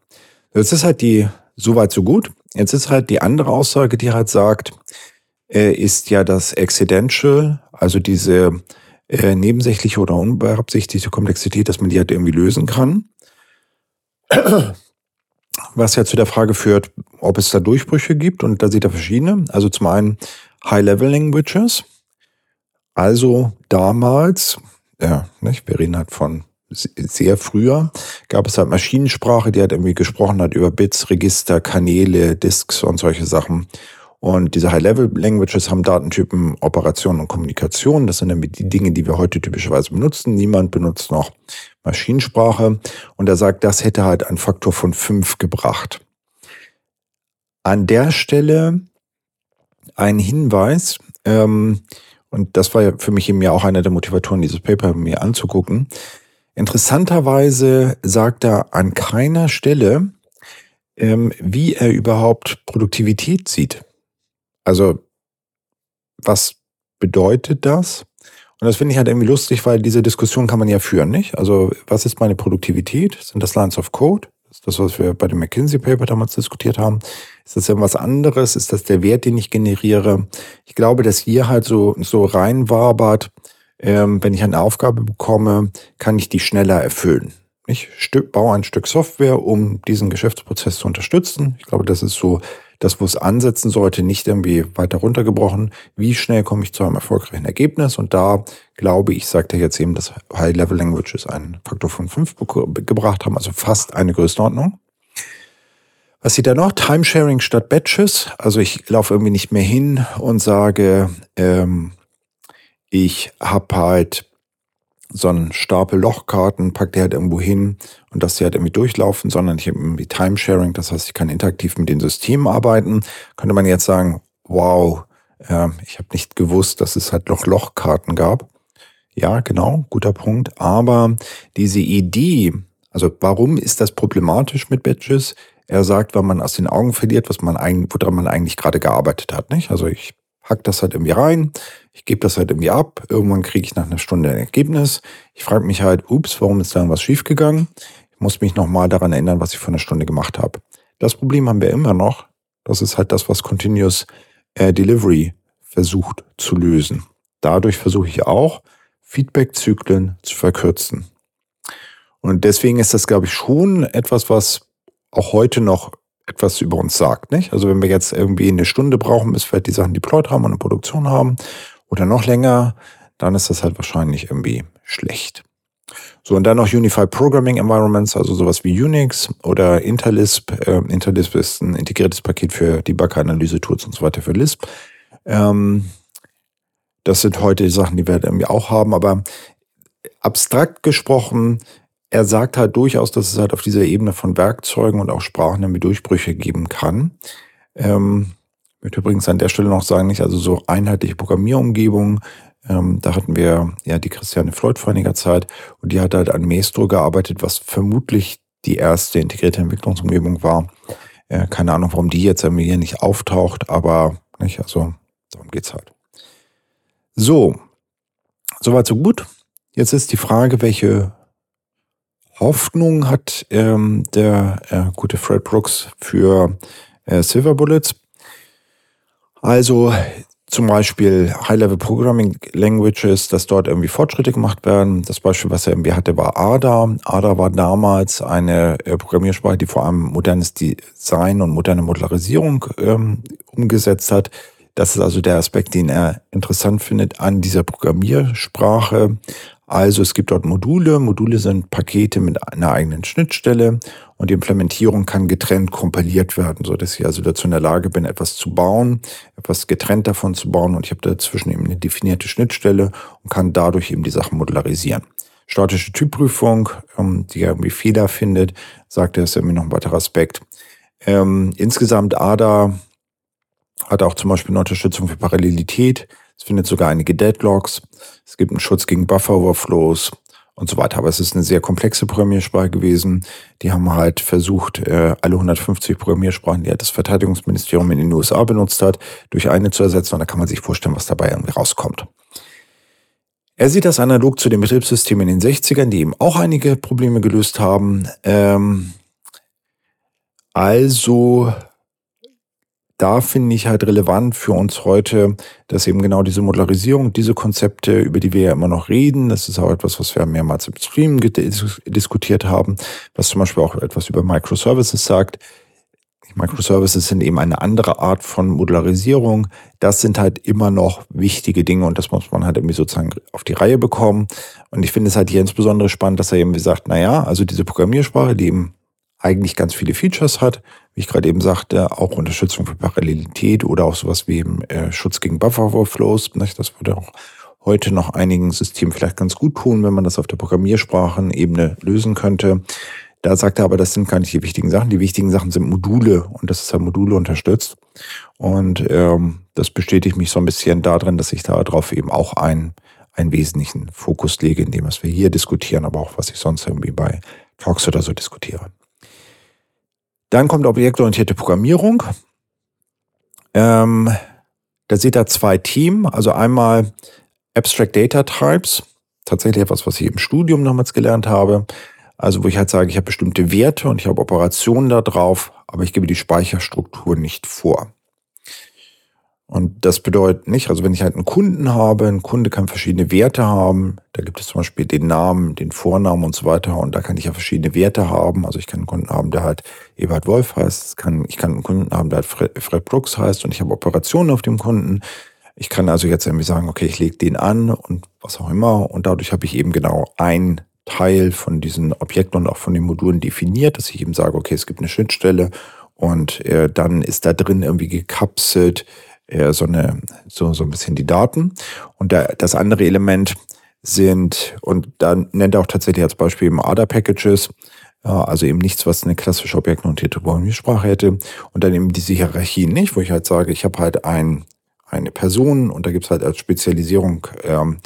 Jetzt ist halt die soweit so gut. Jetzt ist halt die andere Aussage, die halt sagt, äh, ist ja das Accidental, also diese äh, nebensächliche oder unbeabsichtigte Komplexität, dass man die halt irgendwie lösen kann. Was ja zu der Frage führt, ob es da Durchbrüche gibt und da sieht er verschiedene. Also zum einen High-Level-Languages. Also damals, ja, nicht, wir reden halt von sehr früher, gab es halt Maschinensprache, die halt irgendwie gesprochen hat über Bits, Register, Kanäle, Disks und solche Sachen. Und diese High-Level-Languages haben Datentypen, Operationen und Kommunikation. Das sind nämlich die Dinge, die wir heute typischerweise benutzen. Niemand benutzt noch Maschinensprache. Und er sagt, das hätte halt einen Faktor von fünf gebracht. An der Stelle ein Hinweis, ähm, und das war ja für mich eben ja auch einer der Motivatoren, dieses Paper mir anzugucken. Interessanterweise sagt er an keiner Stelle, ähm, wie er überhaupt Produktivität sieht. Also was bedeutet das? Und das finde ich halt irgendwie lustig, weil diese Diskussion kann man ja führen, nicht? Also, was ist meine Produktivität? Sind das Lines of Code? Ist das, was wir bei dem McKinsey Paper damals diskutiert haben. Ist das irgendwas anderes? Ist das der Wert, den ich generiere? Ich glaube, dass hier halt so, so reinwabert, ähm, wenn ich eine Aufgabe bekomme, kann ich die schneller erfüllen. Ich baue ein Stück Software, um diesen Geschäftsprozess zu unterstützen. Ich glaube, das ist so das, wo es ansetzen sollte, nicht irgendwie weiter runtergebrochen. Wie schnell komme ich zu einem erfolgreichen Ergebnis? Und da glaube ich, sagt er jetzt eben, dass High-Level-Languages einen Faktor von fünf gebracht haben, also fast eine Größenordnung. Was sieht er noch? Timesharing statt Batches. Also ich laufe irgendwie nicht mehr hin und sage, ähm, ich habe halt so einen Stapel Lochkarten, packt die halt irgendwo hin und dass sie halt irgendwie durchlaufen, sondern ich habe irgendwie Timesharing, das heißt, ich kann interaktiv mit den Systemen arbeiten. Könnte man jetzt sagen, wow, äh, ich habe nicht gewusst, dass es halt noch Lochkarten gab. Ja, genau, guter Punkt. Aber diese Idee, also warum ist das problematisch mit Badges? Er sagt, weil man aus den Augen verliert, was man eigentlich, woran man eigentlich gerade gearbeitet hat, nicht? Also ich hack das halt irgendwie rein, ich gebe das halt irgendwie ab, irgendwann kriege ich nach einer Stunde ein Ergebnis. Ich frage mich halt, ups, warum ist da was schiefgegangen? Ich muss mich nochmal daran erinnern, was ich vor einer Stunde gemacht habe. Das Problem haben wir immer noch. Das ist halt das, was Continuous äh, Delivery versucht zu lösen. Dadurch versuche ich auch, Feedback-Zyklen zu verkürzen. Und deswegen ist das, glaube ich, schon etwas, was auch heute noch etwas über uns sagt, nicht? Also wenn wir jetzt irgendwie eine Stunde brauchen, bis wir die Sachen deployed haben und eine Produktion haben oder noch länger, dann ist das halt wahrscheinlich irgendwie schlecht. So, und dann noch Unified Programming Environments, also sowas wie Unix oder Interlisp. Äh, Interlisp ist ein integriertes Paket für Debug-Analyse-Tools und so weiter für Lisp. Ähm, das sind heute die Sachen, die wir irgendwie auch haben, aber abstrakt gesprochen er sagt halt durchaus, dass es halt auf dieser Ebene von Werkzeugen und auch Sprachen irgendwie Durchbrüche geben kann. Ähm, ich möchte übrigens an der Stelle noch sagen, nicht also so einheitliche Programmierumgebungen. Ähm, da hatten wir ja die Christiane Freud vor einiger Zeit und die hat halt an Maestro gearbeitet, was vermutlich die erste integrierte Entwicklungsumgebung war. Äh, keine Ahnung, warum die jetzt hier nicht auftaucht, aber nicht, also darum geht's halt. So, soweit so gut. Jetzt ist die Frage, welche Hoffnung hat ähm, der äh, gute Fred Brooks für äh, Silver Bullets. Also zum Beispiel High-Level Programming Languages, dass dort irgendwie Fortschritte gemacht werden. Das Beispiel, was er irgendwie hatte, war ADA. ADA war damals eine äh, Programmiersprache, die vor allem modernes Design und moderne Modularisierung ähm, umgesetzt hat. Das ist also der Aspekt, den er interessant findet an dieser Programmiersprache. Also es gibt dort Module. Module sind Pakete mit einer eigenen Schnittstelle und die Implementierung kann getrennt kompiliert werden, so dass ich also dazu in der Lage bin, etwas zu bauen, etwas getrennt davon zu bauen und ich habe dazwischen eben eine definierte Schnittstelle und kann dadurch eben die Sachen modularisieren. Statische Typprüfung, ähm, die irgendwie Fehler findet, sagt er, ist irgendwie noch ein weiterer Aspekt. Ähm, insgesamt ADA hat auch zum Beispiel eine Unterstützung für Parallelität. Es findet sogar einige Deadlocks. Es gibt einen Schutz gegen Buffer-Overflows und so weiter. Aber es ist eine sehr komplexe Programmiersprache gewesen. Die haben halt versucht, äh, alle 150 Programmiersprachen, die halt das Verteidigungsministerium in den USA benutzt hat, durch eine zu ersetzen. Und da kann man sich vorstellen, was dabei irgendwie rauskommt. Er sieht das analog zu den Betriebssystemen in den 60ern, die eben auch einige Probleme gelöst haben. Ähm, also da finde ich halt relevant für uns heute, dass eben genau diese Modularisierung, diese Konzepte, über die wir ja immer noch reden, das ist auch etwas, was wir mehrmals im Stream diskutiert haben, was zum Beispiel auch etwas über Microservices sagt. Microservices sind eben eine andere Art von Modularisierung. Das sind halt immer noch wichtige Dinge und das muss man halt irgendwie sozusagen auf die Reihe bekommen. Und ich finde es halt hier insbesondere spannend, dass er eben sagt, na ja, also diese Programmiersprache, die eben eigentlich ganz viele Features hat, wie ich gerade eben sagte, auch Unterstützung für Parallelität oder auch sowas wie eben, äh, Schutz gegen Buffer-Overflows. Das würde auch heute noch einigen Systemen vielleicht ganz gut tun, wenn man das auf der Programmiersprachenebene lösen könnte. Da sagt er aber, das sind gar nicht die wichtigen Sachen. Die wichtigen Sachen sind Module und das ist ja Module unterstützt. Und ähm, das bestätigt mich so ein bisschen darin, dass ich darauf eben auch einen, einen wesentlichen Fokus lege, in dem, was wir hier diskutieren, aber auch was ich sonst irgendwie bei Talks oder so diskutiere. Dann kommt objektorientierte Programmierung. Ähm, da seht ihr zwei Teams. Also einmal Abstract Data Types, tatsächlich etwas, was ich im Studium damals gelernt habe. Also wo ich halt sage, ich habe bestimmte Werte und ich habe Operationen da drauf, aber ich gebe die Speicherstruktur nicht vor. Und das bedeutet nicht, also wenn ich halt einen Kunden habe, ein Kunde kann verschiedene Werte haben. Da gibt es zum Beispiel den Namen, den Vornamen und so weiter. Und da kann ich ja verschiedene Werte haben. Also ich kann einen Kunden haben, der halt Ebert Wolf heißt. Kann, ich kann einen Kunden haben, der halt Fred, Brooks heißt. Und ich habe Operationen auf dem Kunden. Ich kann also jetzt irgendwie sagen, okay, ich lege den an und was auch immer. Und dadurch habe ich eben genau ein Teil von diesen Objekten und auch von den Modulen definiert, dass ich eben sage, okay, es gibt eine Schnittstelle und äh, dann ist da drin irgendwie gekapselt äh, so, eine, so, so ein bisschen die Daten. Und da, das andere Element sind, und da nennt er auch tatsächlich als Beispiel eben ADA-Packages, also eben nichts, was eine klassische objektorientierte Programmiersprache hätte. Und dann eben diese Hierarchien nicht, wo ich halt sage, ich habe halt ein, eine Person und da gibt's halt als Spezialisierung ähm,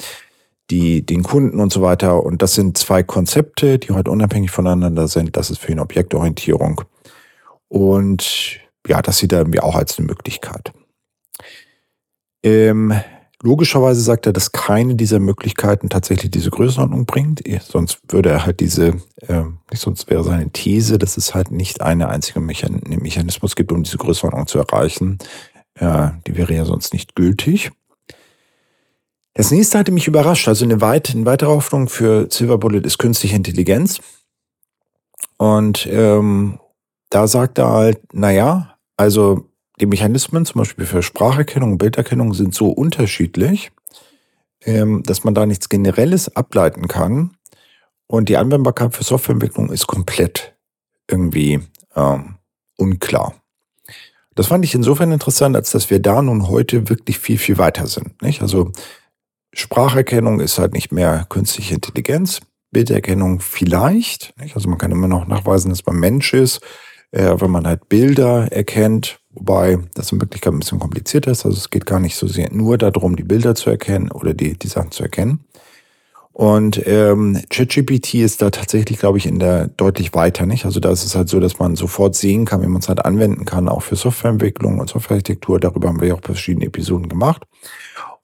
die, den Kunden und so weiter. Und das sind zwei Konzepte, die halt unabhängig voneinander sind. Das ist für ihn Objektorientierung. Und ja, das sieht er irgendwie auch als eine Möglichkeit. Ähm, logischerweise sagt er, dass keine dieser Möglichkeiten tatsächlich diese Größenordnung bringt. Sonst würde er halt diese, äh, sonst wäre seine These, dass es halt nicht eine einzige Mechan Mechanismus gibt, um diese Größenordnung zu erreichen. Äh, die wäre ja sonst nicht gültig. Das nächste hatte mich überrascht. Also eine, weit, eine weitere Hoffnung für Silver Bullet ist künstliche Intelligenz. Und ähm, da sagt er halt, naja, also die Mechanismen zum Beispiel für Spracherkennung Bilderkennung sind so unterschiedlich, ähm, dass man da nichts Generelles ableiten kann. Und die Anwendbarkeit für Softwareentwicklung ist komplett irgendwie ähm, unklar. Das fand ich insofern interessant, als dass wir da nun heute wirklich viel, viel weiter sind. Nicht? Also Spracherkennung ist halt nicht mehr künstliche Intelligenz, Bilderkennung vielleicht. Nicht? Also man kann immer noch nachweisen, dass man Mensch ist, äh, wenn man halt Bilder erkennt, wobei das in Wirklichkeit ein bisschen kompliziert ist. Also es geht gar nicht so sehr nur darum, die Bilder zu erkennen oder die, die Sachen zu erkennen. Und ähm, ChatGPT ist da tatsächlich, glaube ich, in der deutlich weiter, nicht? Also da ist es halt so, dass man sofort sehen kann, wie man es halt anwenden kann, auch für Softwareentwicklung und Softwarearchitektur. Darüber haben wir ja auch verschiedene Episoden gemacht.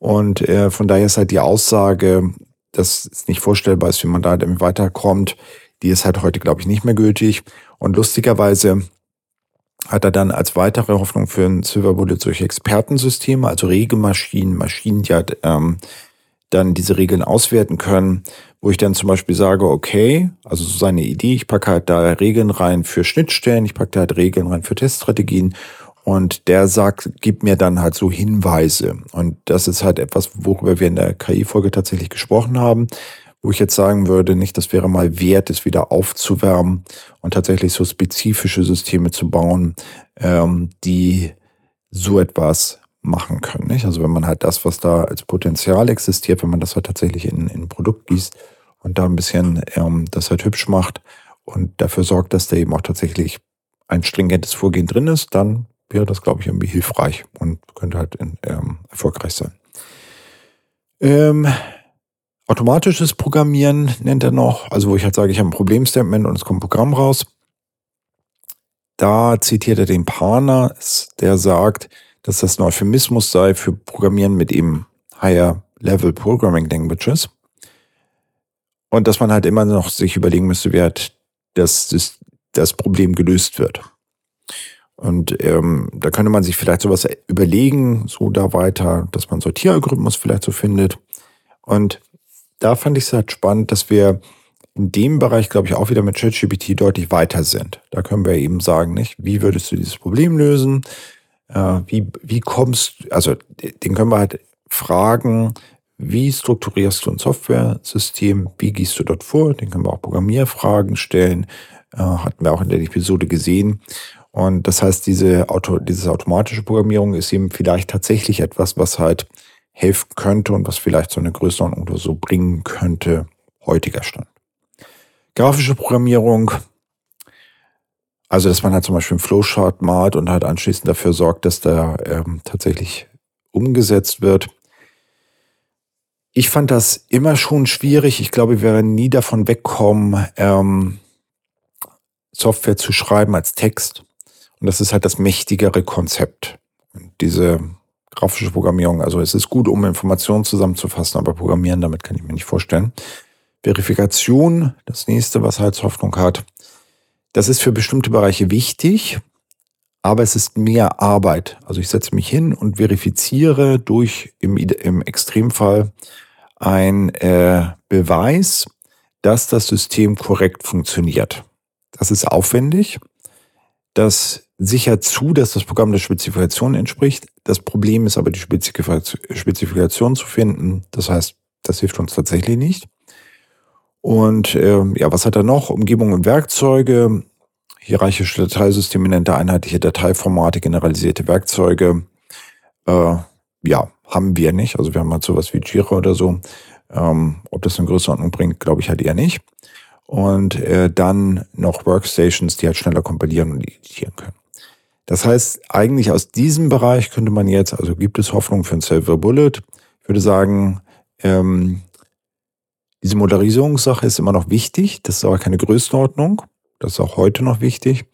Und äh, von daher ist halt die Aussage, dass es nicht vorstellbar ist, wie man da halt weiterkommt, die ist halt heute, glaube ich, nicht mehr gültig. Und lustigerweise hat er dann als weitere Hoffnung für ein Silver Bullet solche Expertensysteme, also Regelmaschinen, Maschinen, die halt ähm, dann diese Regeln auswerten können, wo ich dann zum Beispiel sage, okay, also so seine Idee, ich packe halt da Regeln rein für Schnittstellen, ich packe da halt Regeln rein für Teststrategien und der sagt, gibt mir dann halt so Hinweise. Und das ist halt etwas, worüber wir in der KI-Folge tatsächlich gesprochen haben, wo ich jetzt sagen würde, nicht, das wäre mal wert, es wieder aufzuwärmen und tatsächlich so spezifische Systeme zu bauen, ähm, die so etwas machen können. Nicht? Also wenn man halt das, was da als Potenzial existiert, wenn man das halt tatsächlich in, in ein Produkt gießt und da ein bisschen ähm, das halt hübsch macht und dafür sorgt, dass da eben auch tatsächlich ein stringentes Vorgehen drin ist, dann wäre das, glaube ich, irgendwie hilfreich und könnte halt in, ähm, erfolgreich sein. Ähm, automatisches Programmieren nennt er noch, also wo ich halt sage, ich habe ein Problemstatement und es kommt ein Programm raus. Da zitiert er den Partner, der sagt, dass das ein Euphemismus sei für Programmieren mit eben Higher Level Programming Languages. Und dass man halt immer noch sich überlegen müsste, wie halt das, das, das Problem gelöst wird. Und ähm, da könnte man sich vielleicht sowas überlegen, so da weiter, dass man Sortieralgorithmus vielleicht so findet. Und da fand ich es halt spannend, dass wir in dem Bereich, glaube ich, auch wieder mit ChatGPT deutlich weiter sind. Da können wir eben sagen, nicht, wie würdest du dieses Problem lösen? Äh, wie, wie kommst, also den können wir halt fragen, wie strukturierst du ein Software-System? Wie gehst du dort vor? Den können wir auch Programmierfragen stellen. Äh, hatten wir auch in der Episode gesehen. Und das heißt, diese Auto, diese automatische Programmierung ist eben vielleicht tatsächlich etwas, was halt helfen könnte und was vielleicht so eine Größenordnung oder so bringen könnte, heutiger Stand. Grafische Programmierung, also dass man halt zum Beispiel einen Flowchart malt und halt anschließend dafür sorgt, dass der ähm, tatsächlich umgesetzt wird. Ich fand das immer schon schwierig. Ich glaube, wir werden nie davon wegkommen, ähm, Software zu schreiben als Text. Und das ist halt das mächtigere Konzept. Und diese grafische Programmierung. Also es ist gut, um Informationen zusammenzufassen, aber Programmieren, damit kann ich mir nicht vorstellen. Verifikation, das nächste, was halt Hoffnung hat. Das ist für bestimmte Bereiche wichtig, aber es ist mehr Arbeit. Also ich setze mich hin und verifiziere durch im, im Extremfall ein äh, Beweis, dass das System korrekt funktioniert. Das ist aufwendig. Das sichert zu, dass das Programm der Spezifikation entspricht. Das Problem ist aber, die Spezifikation zu finden. Das heißt, das hilft uns tatsächlich nicht. Und äh, ja, was hat er noch? Umgebung und Werkzeuge, hierarchische Dateisysteme nennt er einheitliche Dateiformate, generalisierte Werkzeuge. Äh, ja, haben wir nicht. Also wir haben halt sowas wie Jira oder so. Ähm, ob das eine Größenordnung bringt, glaube ich halt eher nicht. Und äh, dann noch Workstations, die halt schneller kompilieren und editieren können. Das heißt, eigentlich aus diesem Bereich könnte man jetzt, also gibt es Hoffnung für ein Silver Bullet. Ich würde sagen, ähm, diese Moderarisierungssache ist immer noch wichtig. Das ist aber keine Größenordnung. Das ist auch heute noch wichtig.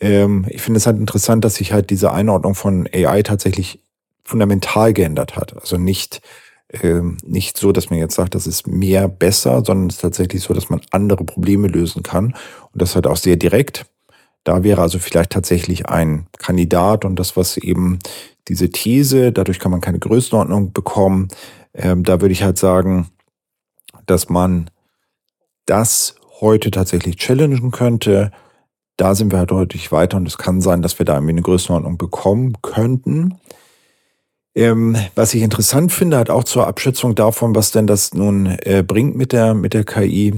Ähm, ich finde es halt interessant, dass sich halt diese Einordnung von AI tatsächlich fundamental geändert hat. Also nicht, ähm, nicht so, dass man jetzt sagt, das ist mehr besser, sondern es ist tatsächlich so, dass man andere Probleme lösen kann. Und das halt auch sehr direkt. Da wäre also vielleicht tatsächlich ein Kandidat und das, was eben diese These, dadurch kann man keine Größenordnung bekommen. Ähm, da würde ich halt sagen, dass man das heute tatsächlich challengen könnte. Da sind wir halt deutlich weiter und es kann sein, dass wir da irgendwie eine Größenordnung bekommen könnten. Ähm, was ich interessant finde, hat auch zur Abschätzung davon, was denn das nun äh, bringt mit der, mit der KI.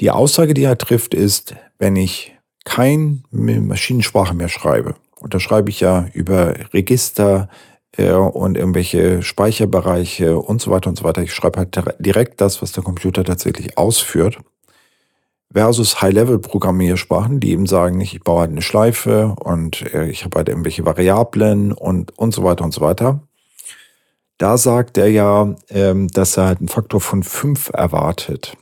Die Aussage, die er trifft, ist, wenn ich kein Maschinensprache mehr schreibe, und da schreibe ich ja über Register, äh, und irgendwelche Speicherbereiche und so weiter und so weiter. Ich schreibe halt direkt das, was der Computer tatsächlich ausführt. Versus High-Level-Programmiersprachen, die eben sagen, ich baue halt eine Schleife und äh, ich habe halt irgendwelche Variablen und, und so weiter und so weiter. Da sagt er ja, ähm, dass er halt einen Faktor von fünf erwartet.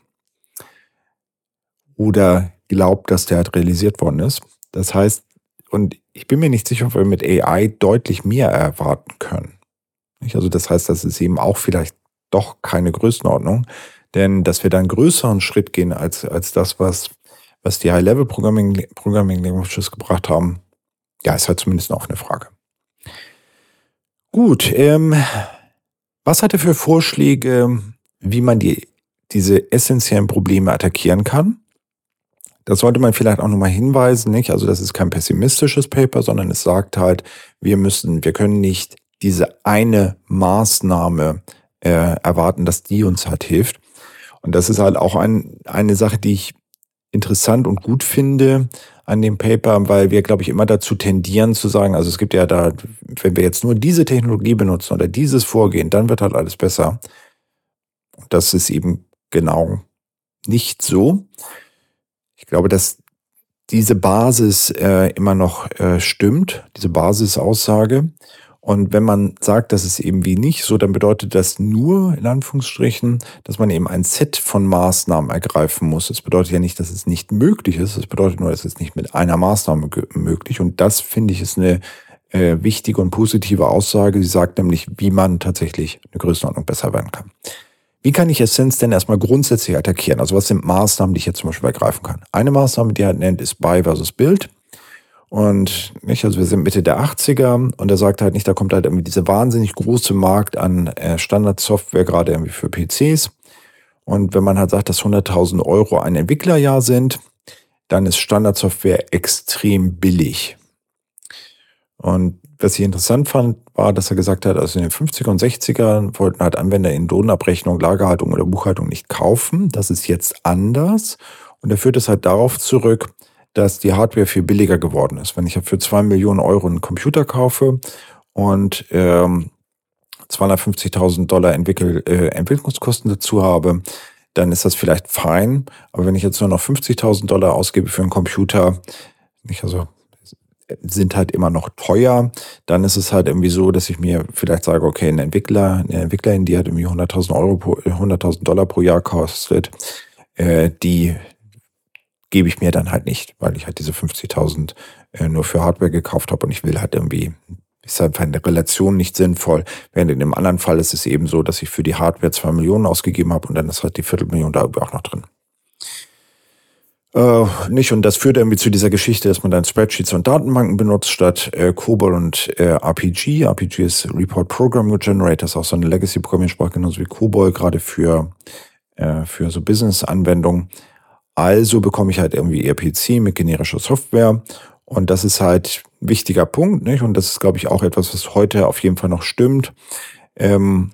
Oder glaubt, dass der halt realisiert worden ist. Das heißt, und ich bin mir nicht sicher, ob wir mit AI deutlich mehr erwarten können. Also das heißt, das ist eben auch vielleicht doch keine Größenordnung, denn dass wir da einen größeren Schritt gehen als, als das, was, was die High-Level-Programming Programming Languages gebracht haben, ja, ist halt zumindest noch eine Frage. Gut, ähm, was hat er für Vorschläge, wie man die, diese essentiellen Probleme attackieren kann? Das sollte man vielleicht auch nochmal hinweisen, nicht? Also das ist kein pessimistisches Paper, sondern es sagt halt, wir müssen, wir können nicht diese eine Maßnahme äh, erwarten, dass die uns halt hilft. Und das ist halt auch ein, eine Sache, die ich interessant und gut finde an dem Paper, weil wir, glaube ich, immer dazu tendieren zu sagen, also es gibt ja da, wenn wir jetzt nur diese Technologie benutzen oder dieses Vorgehen, dann wird halt alles besser. Und das ist eben genau nicht so. Ich glaube, dass diese Basis äh, immer noch äh, stimmt, diese Basisaussage. Und wenn man sagt, dass es eben wie nicht so, dann bedeutet das nur, in Anführungsstrichen, dass man eben ein Set von Maßnahmen ergreifen muss. Es bedeutet ja nicht, dass es nicht möglich ist. Es bedeutet nur, dass es nicht mit einer Maßnahme möglich. Und das finde ich ist eine äh, wichtige und positive Aussage. Sie sagt nämlich, wie man tatsächlich eine Größenordnung besser werden kann. Wie kann ich Essenz denn erstmal grundsätzlich attackieren? Also was sind Maßnahmen, die ich jetzt zum Beispiel ergreifen kann? Eine Maßnahme, die er nennt, ist Buy versus Build. Und nicht, also wir sind Mitte der 80er und er sagt halt nicht, da kommt halt irgendwie diese wahnsinnig große Markt an äh, Standardsoftware, gerade irgendwie für PCs. Und wenn man halt sagt, dass 100.000 Euro ein Entwicklerjahr sind, dann ist Standardsoftware extrem billig. Und was ich interessant fand, war, dass er gesagt hat, also in den 50er und 60er wollten halt Anwender in Lohnabrechnung, Lagerhaltung oder Buchhaltung nicht kaufen. Das ist jetzt anders. Und er führt es halt darauf zurück, dass die Hardware viel billiger geworden ist. Wenn ich für zwei Millionen Euro einen Computer kaufe und ähm, 250.000 Dollar Entwickel, äh, Entwicklungskosten dazu habe, dann ist das vielleicht fein. Aber wenn ich jetzt nur noch 50.000 Dollar ausgebe für einen Computer, nicht also sind halt immer noch teuer. Dann ist es halt irgendwie so, dass ich mir vielleicht sage, okay, ein Entwickler, eine Entwicklerin, die hat irgendwie 100.000 Euro, 100.000 Dollar pro Jahr kostet, äh, die gebe ich mir dann halt nicht, weil ich halt diese 50.000 äh, nur für Hardware gekauft habe und ich will halt irgendwie ist in der Relation nicht sinnvoll. Während in dem anderen Fall ist es eben so, dass ich für die Hardware zwei Millionen ausgegeben habe und dann ist halt die Viertelmillion da auch noch drin. Äh, nicht, und das führt irgendwie zu dieser Geschichte, dass man dann Spreadsheets und Datenbanken benutzt statt äh, COBOL und äh, RPG. RPG ist Report Program Generator, ist auch so eine Legacy-Programmiersprache, genauso wie COBOL, gerade für, äh, für so Business-Anwendungen. Also bekomme ich halt irgendwie RPC mit generischer Software und das ist halt ein wichtiger Punkt, nicht? Und das ist, glaube ich, auch etwas, was heute auf jeden Fall noch stimmt. Ähm,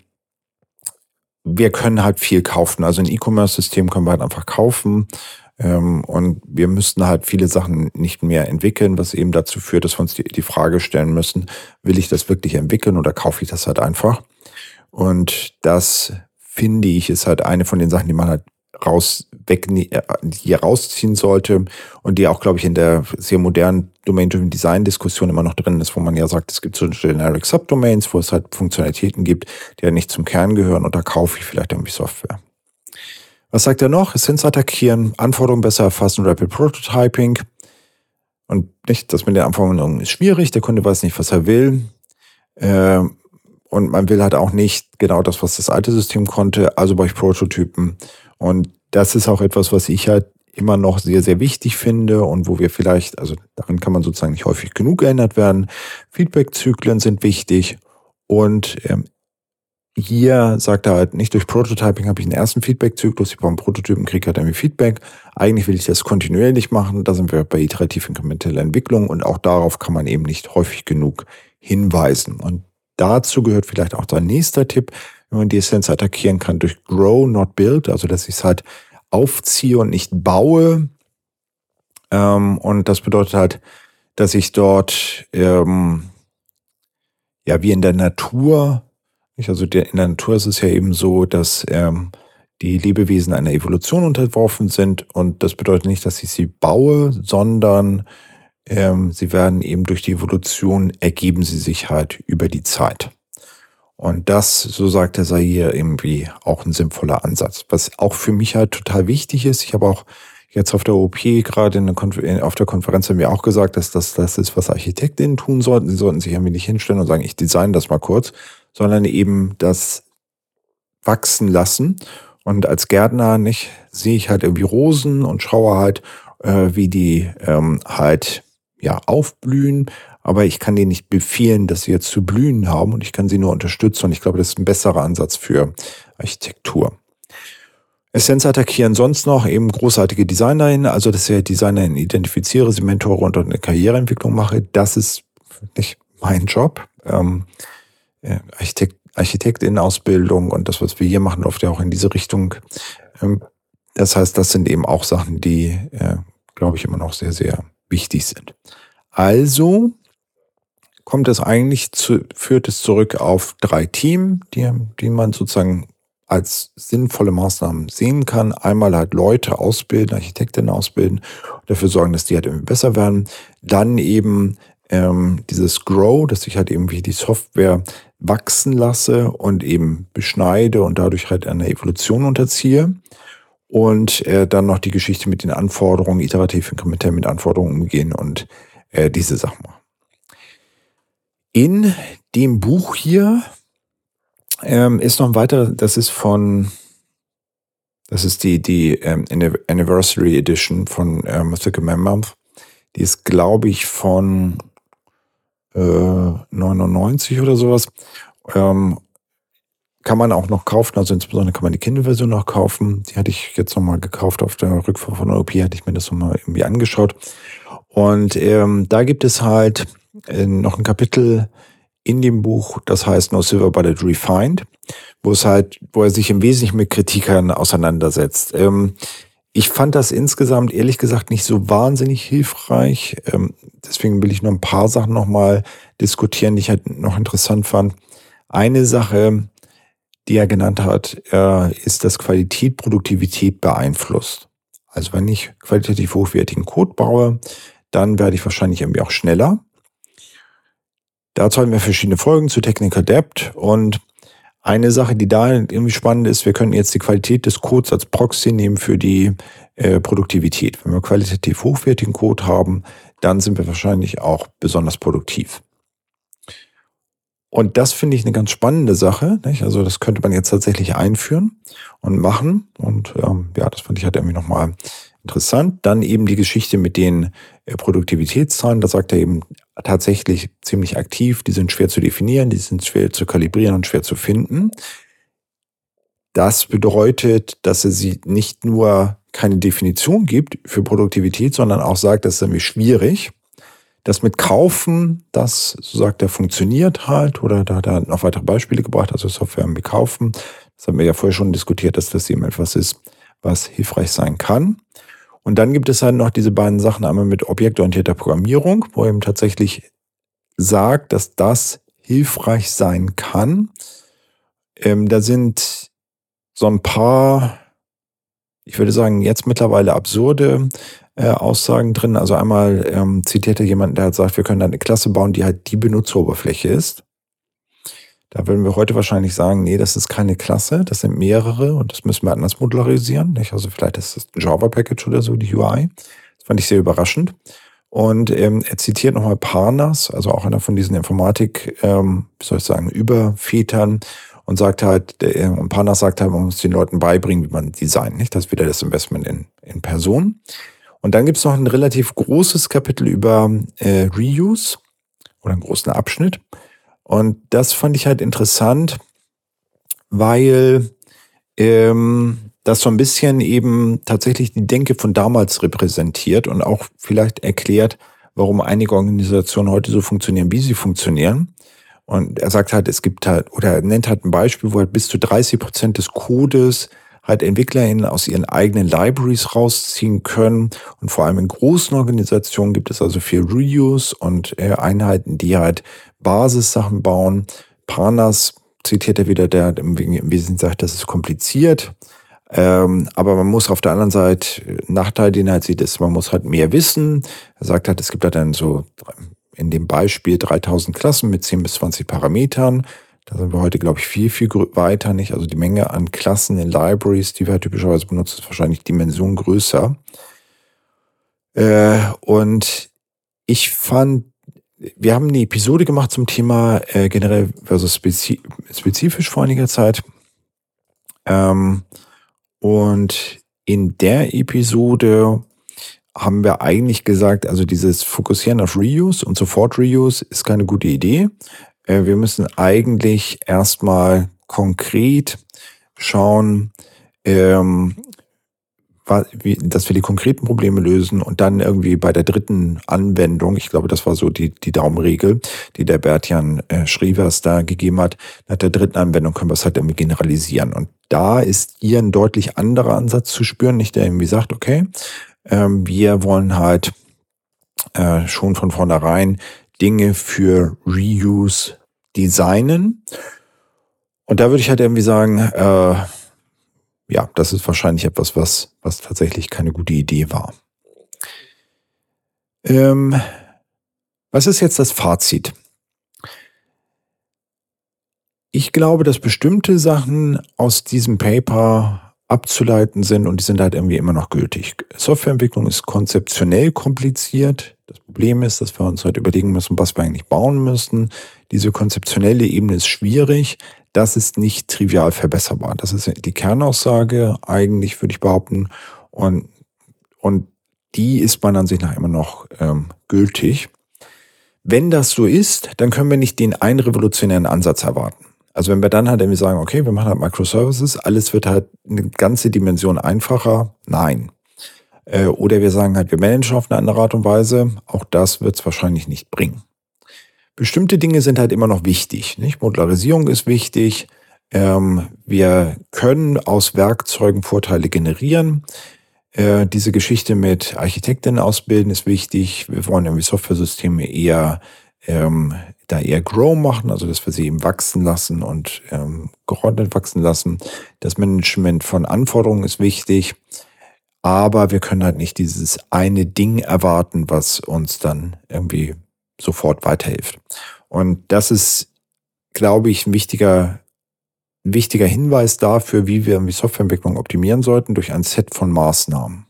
wir können halt viel kaufen. Also ein E-Commerce-System können wir halt einfach kaufen. Ähm, und wir müssten halt viele Sachen nicht mehr entwickeln, was eben dazu führt, dass wir uns die, die Frage stellen müssen, will ich das wirklich entwickeln oder kaufe ich das halt einfach? Und das finde ich ist halt eine von den Sachen, die man halt raus weg äh, hier rausziehen sollte und die auch, glaube ich, in der sehr modernen Domain-Driven Design-Diskussion immer noch drin ist, wo man ja sagt, es gibt so Generic Subdomains, wo es halt Funktionalitäten gibt, die ja nicht zum Kern gehören und da kaufe ich vielleicht irgendwie Software. Was sagt er noch? Essenz attackieren, Anforderungen besser erfassen, Rapid Prototyping. Und nicht, das mit den Anforderungen ist schwierig, der Kunde weiß nicht, was er will. Äh, und man will halt auch nicht genau das, was das alte System konnte, also bei Prototypen. Und das ist auch etwas, was ich halt immer noch sehr, sehr wichtig finde und wo wir vielleicht, also darin kann man sozusagen nicht häufig genug geändert werden. Feedback-Zyklen sind wichtig und ähm, hier sagt er halt, nicht durch Prototyping habe ich einen ersten Feedback-Zyklus, ich brauche einen Prototypen, kriege halt irgendwie Feedback. Eigentlich will ich das kontinuierlich machen, da sind wir bei iterativ inkrementeller Entwicklung und auch darauf kann man eben nicht häufig genug hinweisen. Und dazu gehört vielleicht auch der nächste Tipp, wenn man die Essenz attackieren kann durch Grow, not Build, also dass ich es halt aufziehe und nicht baue. Ähm, und das bedeutet halt, dass ich dort ähm, ja wie in der Natur, also der, in der Natur ist es ja eben so, dass ähm, die Lebewesen einer Evolution unterworfen sind und das bedeutet nicht, dass ich sie baue, sondern ähm, sie werden eben durch die Evolution ergeben sie sich halt über die Zeit. Und das, so sagt er, sei irgendwie auch ein sinnvoller Ansatz. Was auch für mich halt total wichtig ist. Ich habe auch jetzt auf der OP gerade auf der Konferenz haben wir auch gesagt, dass das das ist, was Architektinnen tun sollten. Sie sollten sich irgendwie nicht hinstellen und sagen, ich design das mal kurz, sondern eben das wachsen lassen. Und als Gärtner nicht sehe ich halt irgendwie Rosen und schaue halt, äh, wie die ähm, halt ja aufblühen aber ich kann denen nicht befehlen, dass sie jetzt zu blühen haben und ich kann sie nur unterstützen und ich glaube, das ist ein besserer Ansatz für Architektur. Essenz attackieren sonst noch eben großartige Designerin, also dass ich Designerin identifiziere, sie mentore und eine Karriereentwicklung mache. Das ist nicht mein Job. Ähm, Architekt, Architektin-Ausbildung und das, was wir hier machen, läuft ja auch in diese Richtung. Ähm, das heißt, das sind eben auch Sachen, die, äh, glaube ich, immer noch sehr, sehr wichtig sind. Also kommt es eigentlich zu, führt es zurück auf drei Teams, die, die man sozusagen als sinnvolle Maßnahmen sehen kann. Einmal halt Leute ausbilden, Architektinnen ausbilden, dafür sorgen, dass die halt irgendwie besser werden. Dann eben ähm, dieses Grow, dass ich halt irgendwie die Software wachsen lasse und eben beschneide und dadurch halt eine Evolution unterziehe. Und äh, dann noch die Geschichte mit den Anforderungen, iterativ inkrementell mit Anforderungen umgehen und äh, diese Sachen machen. In dem Buch hier ähm, ist noch ein weiterer, das ist von, das ist die, die ähm, Anniversary Edition von äh, Mythical Mammoth. Die ist, glaube ich, von äh, 99 oder sowas. Ähm, kann man auch noch kaufen, also insbesondere kann man die Kindle-Version noch kaufen. Die hatte ich jetzt nochmal gekauft auf der Rückfahrt von OP, hatte ich mir das nochmal irgendwie angeschaut. Und ähm, da gibt es halt äh, noch ein Kapitel in dem Buch, das heißt No Silver Bullet Refined, wo es halt, wo er sich im Wesentlichen mit Kritikern auseinandersetzt. Ähm, ich fand das insgesamt ehrlich gesagt nicht so wahnsinnig hilfreich. Ähm, deswegen will ich nur ein paar Sachen nochmal diskutieren, die ich halt noch interessant fand. Eine Sache, die er genannt hat, äh, ist, dass Qualität Produktivität beeinflusst. Also wenn ich qualitativ hochwertigen Code baue, dann werde ich wahrscheinlich irgendwie auch schneller. Dazu haben wir verschiedene Folgen zu Technical Debt und eine Sache, die da irgendwie spannend ist, wir können jetzt die Qualität des Codes als Proxy nehmen für die äh, Produktivität. Wenn wir qualitativ hochwertigen Code haben, dann sind wir wahrscheinlich auch besonders produktiv. Und das finde ich eine ganz spannende Sache. Nicht? Also das könnte man jetzt tatsächlich einführen und machen. Und ähm, ja, das fand ich halt irgendwie nochmal interessant. Dann eben die Geschichte mit den äh, Produktivitätszahlen. Da sagt er eben tatsächlich ziemlich aktiv, die sind schwer zu definieren, die sind schwer zu kalibrieren und schwer zu finden. Das bedeutet, dass er sie nicht nur keine Definition gibt für Produktivität, sondern auch sagt, das ist irgendwie schwierig. Das mit Kaufen, das, so sagt er, funktioniert halt, oder da hat er noch weitere Beispiele gebracht, also Software mit Kaufen. Das haben wir ja vorher schon diskutiert, dass das eben etwas ist, was hilfreich sein kann. Und dann gibt es halt noch diese beiden Sachen, einmal mit objektorientierter Programmierung, wo eben tatsächlich sagt, dass das hilfreich sein kann. Ähm, da sind so ein paar, ich würde sagen, jetzt mittlerweile absurde äh, Aussagen drin. Also einmal ähm, zitiert er jemanden, der hat sagt, wir können eine Klasse bauen, die halt die Benutzeroberfläche ist. Da würden wir heute wahrscheinlich sagen, nee, das ist keine Klasse, das sind mehrere und das müssen wir anders modularisieren. Nicht? Also vielleicht ist das ein Java-Package oder so, die UI. Das fand ich sehr überraschend. Und ähm, er zitiert nochmal Parnas, also auch einer von diesen Informatik, ähm, wie soll ich sagen, Übervätern und sagt halt, der, und Parnas sagt halt, man muss den Leuten beibringen, wie man designt. Nicht? Das ist wieder das Investment in, in Person. Und dann gibt es noch ein relativ großes Kapitel über äh, Reuse oder einen großen Abschnitt. Und das fand ich halt interessant, weil ähm, das so ein bisschen eben tatsächlich die Denke von damals repräsentiert und auch vielleicht erklärt, warum einige Organisationen heute so funktionieren, wie sie funktionieren. Und er sagt halt, es gibt halt, oder er nennt halt ein Beispiel, wo halt bis zu 30 Prozent des Codes halt EntwicklerInnen aus ihren eigenen Libraries rausziehen können. Und vor allem in großen Organisationen gibt es also viel Reuse und äh, Einheiten, die halt Basissachen bauen. Parnas zitiert er wieder, der im Wesentlichen sagt, das ist kompliziert. Ähm, aber man muss auf der anderen Seite, Nachteil, den er halt sieht, ist, man muss halt mehr wissen. Er sagt halt, es gibt halt dann so in dem Beispiel 3000 Klassen mit 10 bis 20 Parametern. Da sind wir heute, glaube ich, viel, viel weiter, nicht? Also die Menge an Klassen in Libraries, die wir halt typischerweise benutzen, ist wahrscheinlich Dimension größer. Äh, und ich fand wir haben eine Episode gemacht zum Thema äh, generell versus spezi spezifisch vor einiger Zeit. Ähm, und in der Episode haben wir eigentlich gesagt, also dieses Fokussieren auf Reuse und sofort Reuse ist keine gute Idee. Äh, wir müssen eigentlich erstmal konkret schauen, ähm, wie, dass wir die konkreten Probleme lösen und dann irgendwie bei der dritten Anwendung, ich glaube, das war so die, die Daumenregel, die der Bertjan äh, Schrivers da gegeben hat, nach der dritten Anwendung können wir es halt irgendwie generalisieren. Und da ist ihr ein deutlich anderer Ansatz zu spüren, nicht der irgendwie sagt, okay, ähm, wir wollen halt äh, schon von vornherein Dinge für Reuse designen. Und da würde ich halt irgendwie sagen, äh, ja, das ist wahrscheinlich etwas, was, was tatsächlich keine gute Idee war. Ähm, was ist jetzt das Fazit? Ich glaube, dass bestimmte Sachen aus diesem Paper abzuleiten sind und die sind halt irgendwie immer noch gültig. Softwareentwicklung ist konzeptionell kompliziert. Das Problem ist, dass wir uns halt überlegen müssen, was wir eigentlich bauen müssen. Diese konzeptionelle Ebene ist schwierig das ist nicht trivial verbesserbar. Das ist die Kernaussage eigentlich, würde ich behaupten. Und, und die ist meiner Ansicht nach immer noch ähm, gültig. Wenn das so ist, dann können wir nicht den einen revolutionären Ansatz erwarten. Also wenn wir dann halt irgendwie sagen, okay, wir machen halt Microservices, alles wird halt eine ganze Dimension einfacher. Nein. Äh, oder wir sagen halt, wir managen auf eine andere Art und Weise. Auch das wird es wahrscheinlich nicht bringen. Bestimmte Dinge sind halt immer noch wichtig. Nicht? Modularisierung ist wichtig. Ähm, wir können aus Werkzeugen Vorteile generieren. Äh, diese Geschichte mit Architektinnen ausbilden ist wichtig. Wir wollen irgendwie Software-Systeme eher ähm, da eher grow machen, also dass wir sie eben wachsen lassen und ähm, geordnet wachsen lassen. Das Management von Anforderungen ist wichtig, aber wir können halt nicht dieses eine Ding erwarten, was uns dann irgendwie sofort weiterhilft. Und das ist, glaube ich, ein wichtiger, ein wichtiger Hinweis dafür, wie wir die Softwareentwicklung optimieren sollten durch ein Set von Maßnahmen.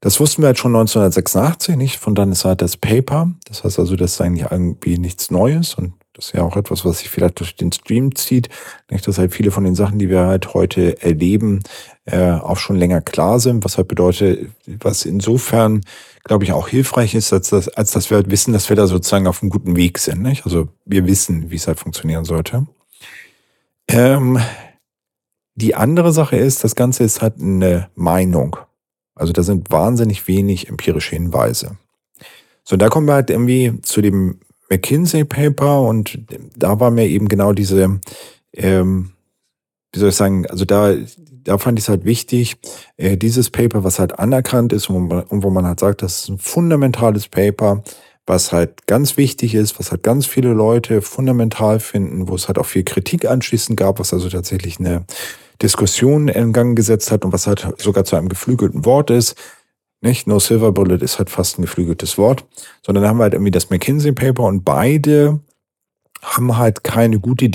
Das wussten wir jetzt schon 1986 nicht, von dann ist halt das Paper. Das heißt also, das ist eigentlich irgendwie nichts Neues und Das ist ja auch etwas, was sich vielleicht durch den Stream zieht. Nicht, dass halt viele von den Sachen, die wir halt heute erleben, äh, auch schon länger klar sind. Was halt bedeutet, was insofern, glaube ich, auch hilfreich ist, als, dass, als dass wir halt wissen, dass wir da sozusagen auf einem guten Weg sind. Nicht? Also wir wissen, wie es halt funktionieren sollte. Ähm, die andere Sache ist, das Ganze ist halt eine Meinung. Also da sind wahnsinnig wenig empirische Hinweise. So, da kommen wir halt irgendwie zu dem McKinsey Paper und da war mir eben genau diese, ähm, wie soll ich sagen, also da, da fand ich es halt wichtig, äh, dieses Paper, was halt anerkannt ist und wo, man, und wo man halt sagt, das ist ein fundamentales Paper, was halt ganz wichtig ist, was halt ganz viele Leute fundamental finden, wo es halt auch viel Kritik anschließend gab, was also tatsächlich eine Diskussion in Gang gesetzt hat und was halt sogar zu einem geflügelten Wort ist. Nicht? No Silver Bullet ist halt fast ein geflügeltes Wort, sondern da haben wir halt irgendwie das McKinsey Paper und beide haben halt keine gute,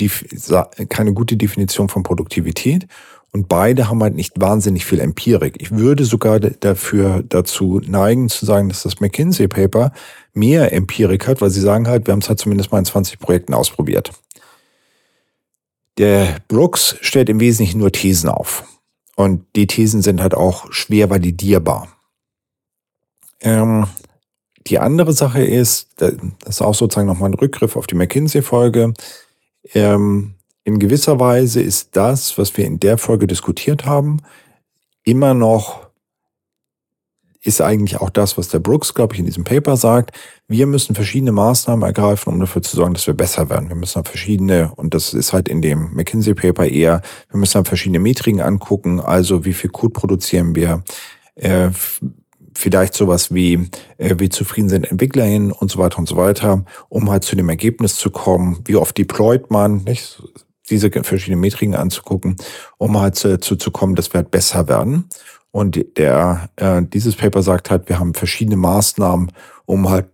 keine gute Definition von Produktivität und beide haben halt nicht wahnsinnig viel Empirik. Ich würde sogar dafür dazu neigen zu sagen, dass das McKinsey Paper mehr Empirik hat, weil sie sagen halt, wir haben es halt zumindest mal in 20 Projekten ausprobiert. Der Brooks stellt im Wesentlichen nur Thesen auf. Und die Thesen sind halt auch schwer validierbar. Ähm, die andere Sache ist, das ist auch sozusagen nochmal ein Rückgriff auf die McKinsey-Folge. Ähm, in gewisser Weise ist das, was wir in der Folge diskutiert haben, immer noch, ist eigentlich auch das, was der Brooks, glaube ich, in diesem Paper sagt. Wir müssen verschiedene Maßnahmen ergreifen, um dafür zu sorgen, dass wir besser werden. Wir müssen halt verschiedene, und das ist halt in dem McKinsey-Paper eher, wir müssen halt verschiedene Metriken angucken, also wie viel Code produzieren wir, äh, vielleicht sowas wie, äh, wie zufrieden sind EntwicklerInnen und so weiter und so weiter, um halt zu dem Ergebnis zu kommen, wie oft deployt man, nicht? Diese verschiedenen Metriken anzugucken, um halt zu, zu, kommen, dass wir halt besser werden. Und der, äh, dieses Paper sagt halt, wir haben verschiedene Maßnahmen, um halt,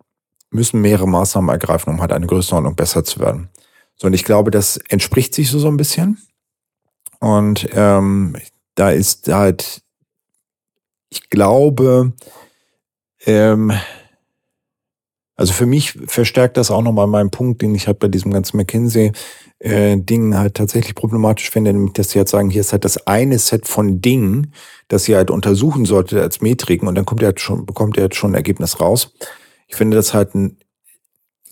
müssen mehrere Maßnahmen ergreifen, um halt eine Größenordnung besser zu werden. So, und ich glaube, das entspricht sich so, so ein bisschen. Und ähm, da ist halt ich glaube, ähm, also für mich verstärkt das auch nochmal meinen Punkt, den ich halt bei diesem ganzen McKinsey-Ding äh, halt tatsächlich problematisch finde, nämlich dass sie halt sagen, hier ist halt das eine Set von Dingen, das ihr halt untersuchen solltet als Metriken und dann kommt ihr halt schon, bekommt ihr halt schon ein Ergebnis raus. Ich finde das halt ein,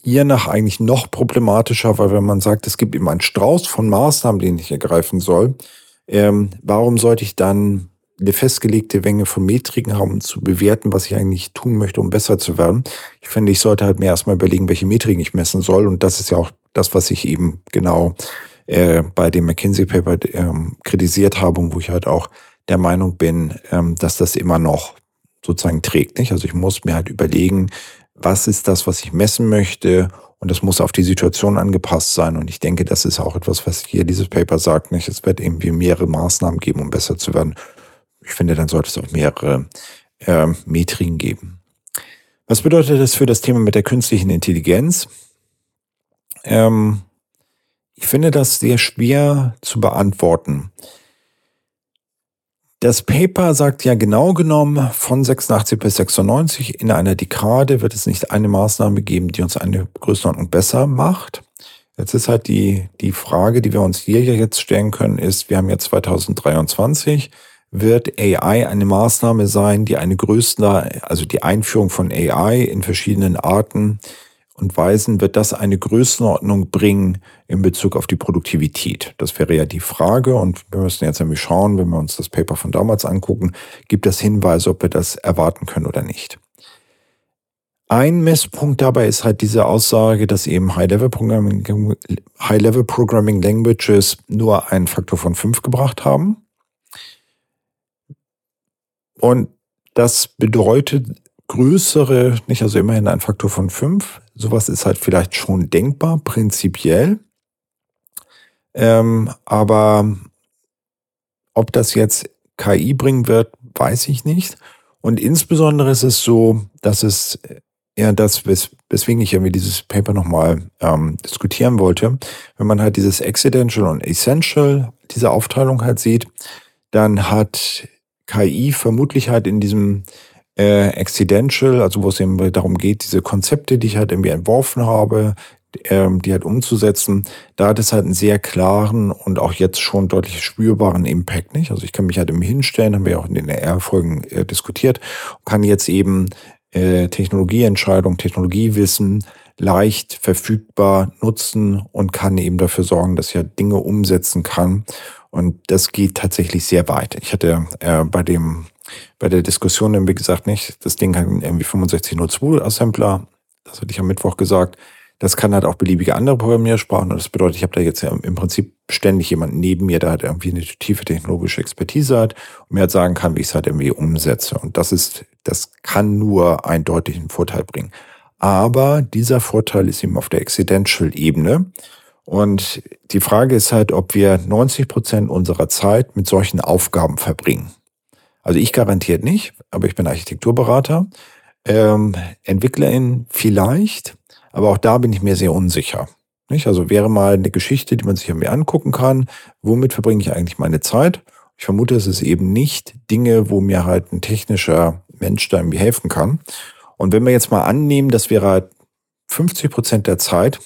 hiernach eigentlich noch problematischer, weil wenn man sagt, es gibt eben einen Strauß von Maßnahmen, den ich ergreifen soll, ähm, warum sollte ich dann eine festgelegte Menge von Metriken haben, um zu bewerten, was ich eigentlich tun möchte, um besser zu werden. Ich finde, ich sollte halt mir erstmal überlegen, welche Metriken ich messen soll. Und das ist ja auch das, was ich eben genau äh, bei dem McKinsey Paper ähm, kritisiert habe und wo ich halt auch der Meinung bin, ähm, dass das immer noch sozusagen trägt. Nicht? Also ich muss mir halt überlegen, was ist das, was ich messen möchte und das muss auf die Situation angepasst sein. Und ich denke, das ist auch etwas, was hier dieses Paper sagt. Nicht? Es wird irgendwie mehrere Maßnahmen geben, um besser zu werden ich finde, dann sollte es auch mehrere äh, Metriken geben. Was bedeutet das für das Thema mit der künstlichen Intelligenz? Ähm, ich finde das sehr schwer zu beantworten. Das Paper sagt ja genau genommen, von 86 bis 96 in einer Dekade wird es nicht eine Maßnahme geben, die uns eine Größenordnung besser macht. Jetzt ist halt die, die Frage, die wir uns hier jetzt stellen können, ist, wir haben jetzt 2023, wird AI eine Maßnahme sein, die eine größte, also die Einführung von AI in verschiedenen Arten und Weisen, wird das eine Größenordnung bringen in Bezug auf die Produktivität? Das wäre ja die Frage und wir müssen jetzt nämlich schauen, wenn wir uns das Paper von damals angucken, gibt es Hinweise, ob wir das erwarten können oder nicht. Ein Messpunkt dabei ist halt diese Aussage, dass eben High-Level Programming, High-Level Programming Languages nur einen Faktor von fünf gebracht haben. Und das bedeutet größere, nicht also immerhin ein Faktor von fünf. Sowas ist halt vielleicht schon denkbar, prinzipiell. Ähm, aber ob das jetzt KI bringen wird, weiß ich nicht. Und insbesondere ist es so, dass es eher das, wes weswegen ich irgendwie dieses Paper nochmal ähm, diskutieren wollte. Wenn man halt dieses Accidental und Essential, diese Aufteilung halt sieht, dann hat KI vermutlich halt in diesem äh, Accidental, also wo es eben darum geht, diese Konzepte, die ich halt irgendwie entworfen habe, ähm, die halt umzusetzen, da hat es halt einen sehr klaren und auch jetzt schon deutlich spürbaren Impact, nicht? Also ich kann mich halt im hinstellen, haben wir auch in den R-Folgen äh, diskutiert, kann jetzt eben äh, Technologieentscheidung, Technologiewissen leicht verfügbar nutzen und kann eben dafür sorgen, dass ich halt Dinge umsetzen kann. Und das geht tatsächlich sehr weit. Ich hatte äh, bei dem bei der Diskussion irgendwie gesagt, nicht, das Ding hat irgendwie 6502 Assembler, das hatte ich am Mittwoch gesagt, das kann halt auch beliebige andere Programmiersprachen. Und das bedeutet, ich habe da jetzt im Prinzip ständig jemanden neben mir, der halt irgendwie eine tiefe technologische Expertise hat und mir halt sagen kann, wie ich es halt irgendwie umsetze. Und das ist, das kann nur einen Vorteil bringen. Aber dieser Vorteil ist eben auf der Accidential-Ebene. Und die Frage ist halt, ob wir 90 Prozent unserer Zeit mit solchen Aufgaben verbringen. Also ich garantiert nicht, aber ich bin Architekturberater. Ähm, Entwicklerin vielleicht, aber auch da bin ich mir sehr unsicher. Nicht? Also wäre mal eine Geschichte, die man sich irgendwie angucken kann. Womit verbringe ich eigentlich meine Zeit? Ich vermute, es ist eben nicht Dinge, wo mir halt ein technischer Mensch da irgendwie helfen kann. Und wenn wir jetzt mal annehmen, das wäre halt 50 Prozent der Zeit,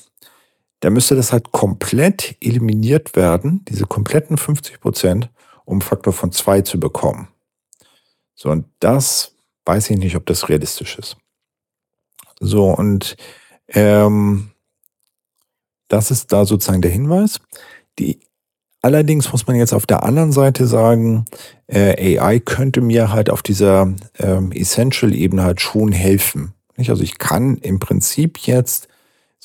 dann müsste das halt komplett eliminiert werden, diese kompletten 50 Prozent, um Faktor von zwei zu bekommen. So, und das weiß ich nicht, ob das realistisch ist. So, und ähm, das ist da sozusagen der Hinweis. Die, allerdings muss man jetzt auf der anderen Seite sagen, äh, AI könnte mir halt auf dieser ähm, Essential-Ebene halt schon helfen. Nicht? Also ich kann im Prinzip jetzt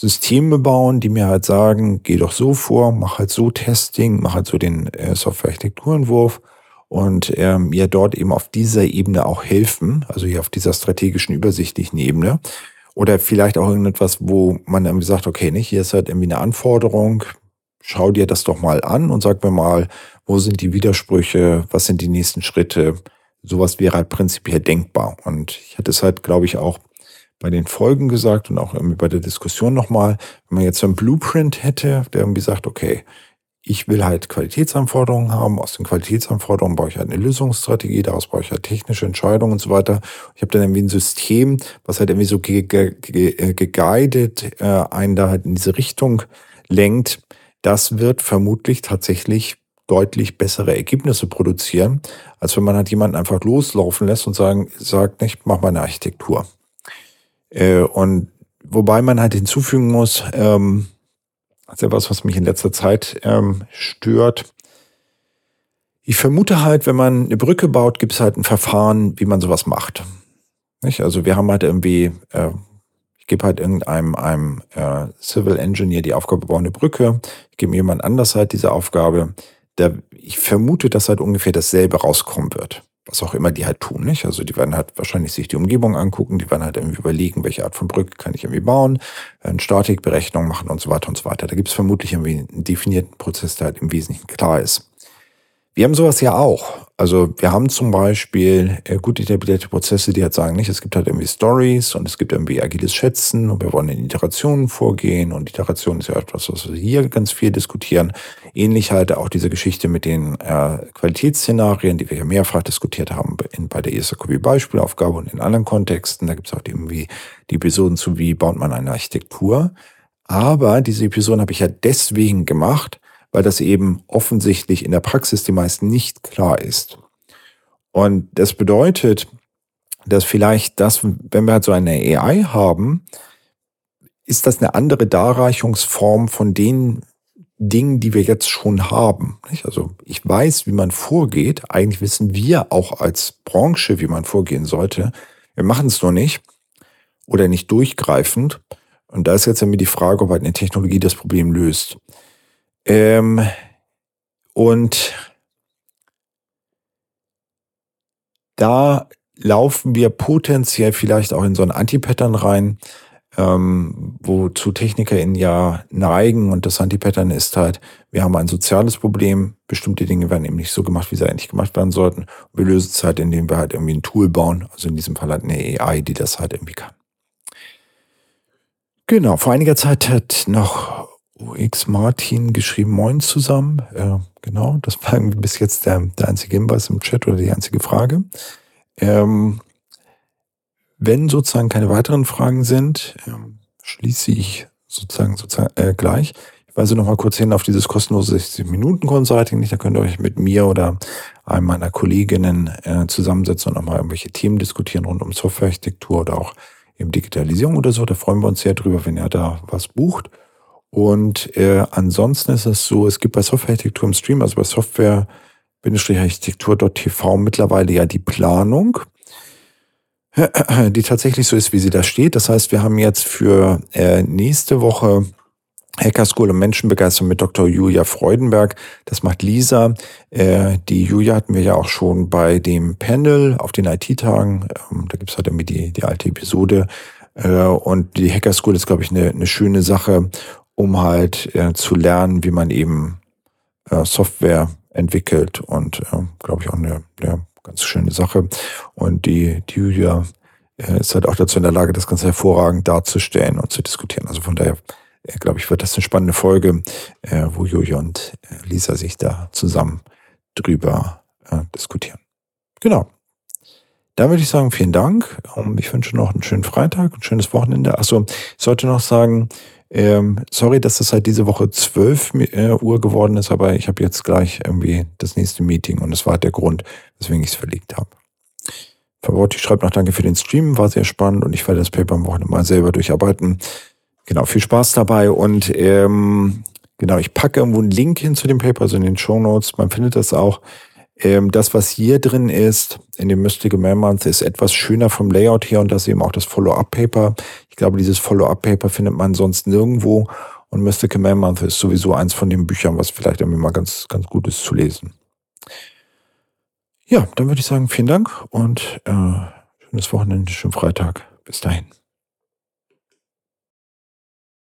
Systeme bauen, die mir halt sagen, geh doch so vor, mach halt so Testing, mach halt so den äh, Software-Architekturentwurf und äh, mir dort eben auf dieser Ebene auch helfen, also hier auf dieser strategischen, übersichtlichen Ebene. Oder vielleicht auch irgendetwas, wo man irgendwie sagt, okay, nicht, hier ist halt irgendwie eine Anforderung, schau dir das doch mal an und sag mir mal, wo sind die Widersprüche, was sind die nächsten Schritte. Sowas wäre halt prinzipiell denkbar. Und ich hatte es halt, glaube ich, auch bei den Folgen gesagt und auch irgendwie bei der Diskussion nochmal, wenn man jetzt so ein Blueprint hätte, der irgendwie sagt, okay, ich will halt Qualitätsanforderungen haben. Aus den Qualitätsanforderungen brauche ich halt eine Lösungsstrategie, daraus brauche ich halt technische Entscheidungen und so weiter. Ich habe dann irgendwie ein System, was halt irgendwie so ge ge ge geguided äh, einen da halt in diese Richtung lenkt. Das wird vermutlich tatsächlich deutlich bessere Ergebnisse produzieren, als wenn man halt jemanden einfach loslaufen lässt und sagen, sagt nicht, mach mal eine Architektur. Äh, und wobei man halt hinzufügen muss, ähm, das ist ja was, was mich in letzter Zeit ähm, stört. Ich vermute halt, wenn man eine Brücke baut, gibt es halt ein Verfahren, wie man sowas macht. Nicht? Also wir haben halt irgendwie, äh, ich gebe halt irgendeinem einem äh, Civil Engineer die Aufgabe, baue eine Brücke. Ich gebe jemand anders halt diese Aufgabe. Der, ich vermute, dass halt ungefähr dasselbe rauskommen wird was auch immer die halt tun, nicht? Also die werden halt wahrscheinlich sich die Umgebung angucken, die werden halt irgendwie überlegen, welche Art von Brücke kann ich irgendwie bauen, eine Statikberechnung machen und so weiter und so weiter. Da gibt es vermutlich irgendwie einen definierten Prozess, der halt im Wesentlichen klar ist. Wir haben sowas ja auch. Also wir haben zum Beispiel äh, gut etablierte Prozesse, die halt sagen, nicht, es gibt halt irgendwie Stories und es gibt irgendwie agiles Schätzen und wir wollen in Iterationen vorgehen und Iteration ist ja etwas, was wir hier ganz viel diskutieren. Ähnlich halt auch diese Geschichte mit den äh, Qualitätsszenarien, die wir ja mehrfach diskutiert haben in, bei der ESAQB-Beispielaufgabe und in anderen Kontexten. Da gibt es auch irgendwie die Episoden zu, wie baut man eine Architektur. Aber diese Episoden habe ich ja deswegen gemacht, weil das eben offensichtlich in der Praxis die meisten nicht klar ist. Und das bedeutet, dass vielleicht das, wenn wir halt so eine AI haben, ist das eine andere Darreichungsform von den Dingen, die wir jetzt schon haben. Also ich weiß, wie man vorgeht. Eigentlich wissen wir auch als Branche, wie man vorgehen sollte. Wir machen es nur nicht oder nicht durchgreifend. Und da ist jetzt irgendwie die Frage, ob halt eine Technologie das Problem löst. Ähm, und da laufen wir potenziell vielleicht auch in so ein Anti-Pattern rein, ähm, wozu TechnikerInnen ja neigen. Und das Anti-Pattern ist halt, wir haben ein soziales Problem, bestimmte Dinge werden eben nicht so gemacht, wie sie eigentlich gemacht werden sollten. Und wir lösen es halt, indem wir halt irgendwie ein Tool bauen, also in diesem Fall halt eine AI, die das halt irgendwie kann. Genau, vor einiger Zeit hat noch UX Martin geschrieben, moin zusammen. Äh, genau, das war bis jetzt der, der einzige Hinweis im Chat oder die einzige Frage. Ähm, wenn sozusagen keine weiteren Fragen sind, ähm, schließe ich sozusagen, sozusagen äh, gleich. Ich weise noch mal kurz hin auf dieses kostenlose 60-Minuten-Consulting. Da könnt ihr euch mit mir oder einem meiner Kolleginnen äh, zusammensetzen und nochmal irgendwelche Themen diskutieren rund um Softwarearchitektur oder auch eben Digitalisierung oder so. Da freuen wir uns sehr drüber, wenn ihr da was bucht. Und äh, ansonsten ist es so, es gibt bei Softwarearchitektur im Stream, also bei Software-architektur.tv mittlerweile ja die Planung, die tatsächlich so ist, wie sie da steht. Das heißt, wir haben jetzt für äh, nächste Woche Hacker School und Menschenbegeisterung mit Dr. Julia Freudenberg. Das macht Lisa. Äh, die Julia hatten wir ja auch schon bei dem Panel auf den IT-Tagen. Ähm, da gibt's halt irgendwie die, die alte Episode. Äh, und die Hacker School ist, glaube ich, eine, eine schöne Sache, um halt äh, zu lernen, wie man eben äh, Software entwickelt. Und äh, glaube ich auch eine, eine ganz schöne Sache. Und die, die Julia äh, ist halt auch dazu in der Lage, das ganz hervorragend darzustellen und zu diskutieren. Also von daher äh, glaube ich, wird das eine spannende Folge, äh, wo Julia und äh, Lisa sich da zusammen drüber äh, diskutieren. Genau. Dann würde ich sagen, vielen Dank. Ich wünsche noch einen schönen Freitag, ein schönes Wochenende. Achso, ich sollte noch sagen, ähm, sorry, dass das halt diese Woche 12 äh, Uhr geworden ist, aber ich habe jetzt gleich irgendwie das nächste Meeting und das war halt der Grund, weswegen ich es verlegt habe. Verworti schreibt noch Danke für den Stream, war sehr spannend und ich werde das Paper am Wochenende mal selber durcharbeiten. Genau, viel Spaß dabei und ähm, genau, ich packe irgendwo einen Link hin zu dem Paper, also in den Show Notes. Man findet das auch. Ähm, das, was hier drin ist, in dem Mystical Month, ist etwas schöner vom Layout her und das eben auch das Follow-up-Paper. Ich glaube, dieses Follow-up-Paper findet man sonst nirgendwo und Mystical Month ist sowieso eins von den Büchern, was vielleicht irgendwie mal ganz, ganz gut ist zu lesen. Ja, dann würde ich sagen, vielen Dank und äh, schönes Wochenende, schönen Freitag. Bis dahin.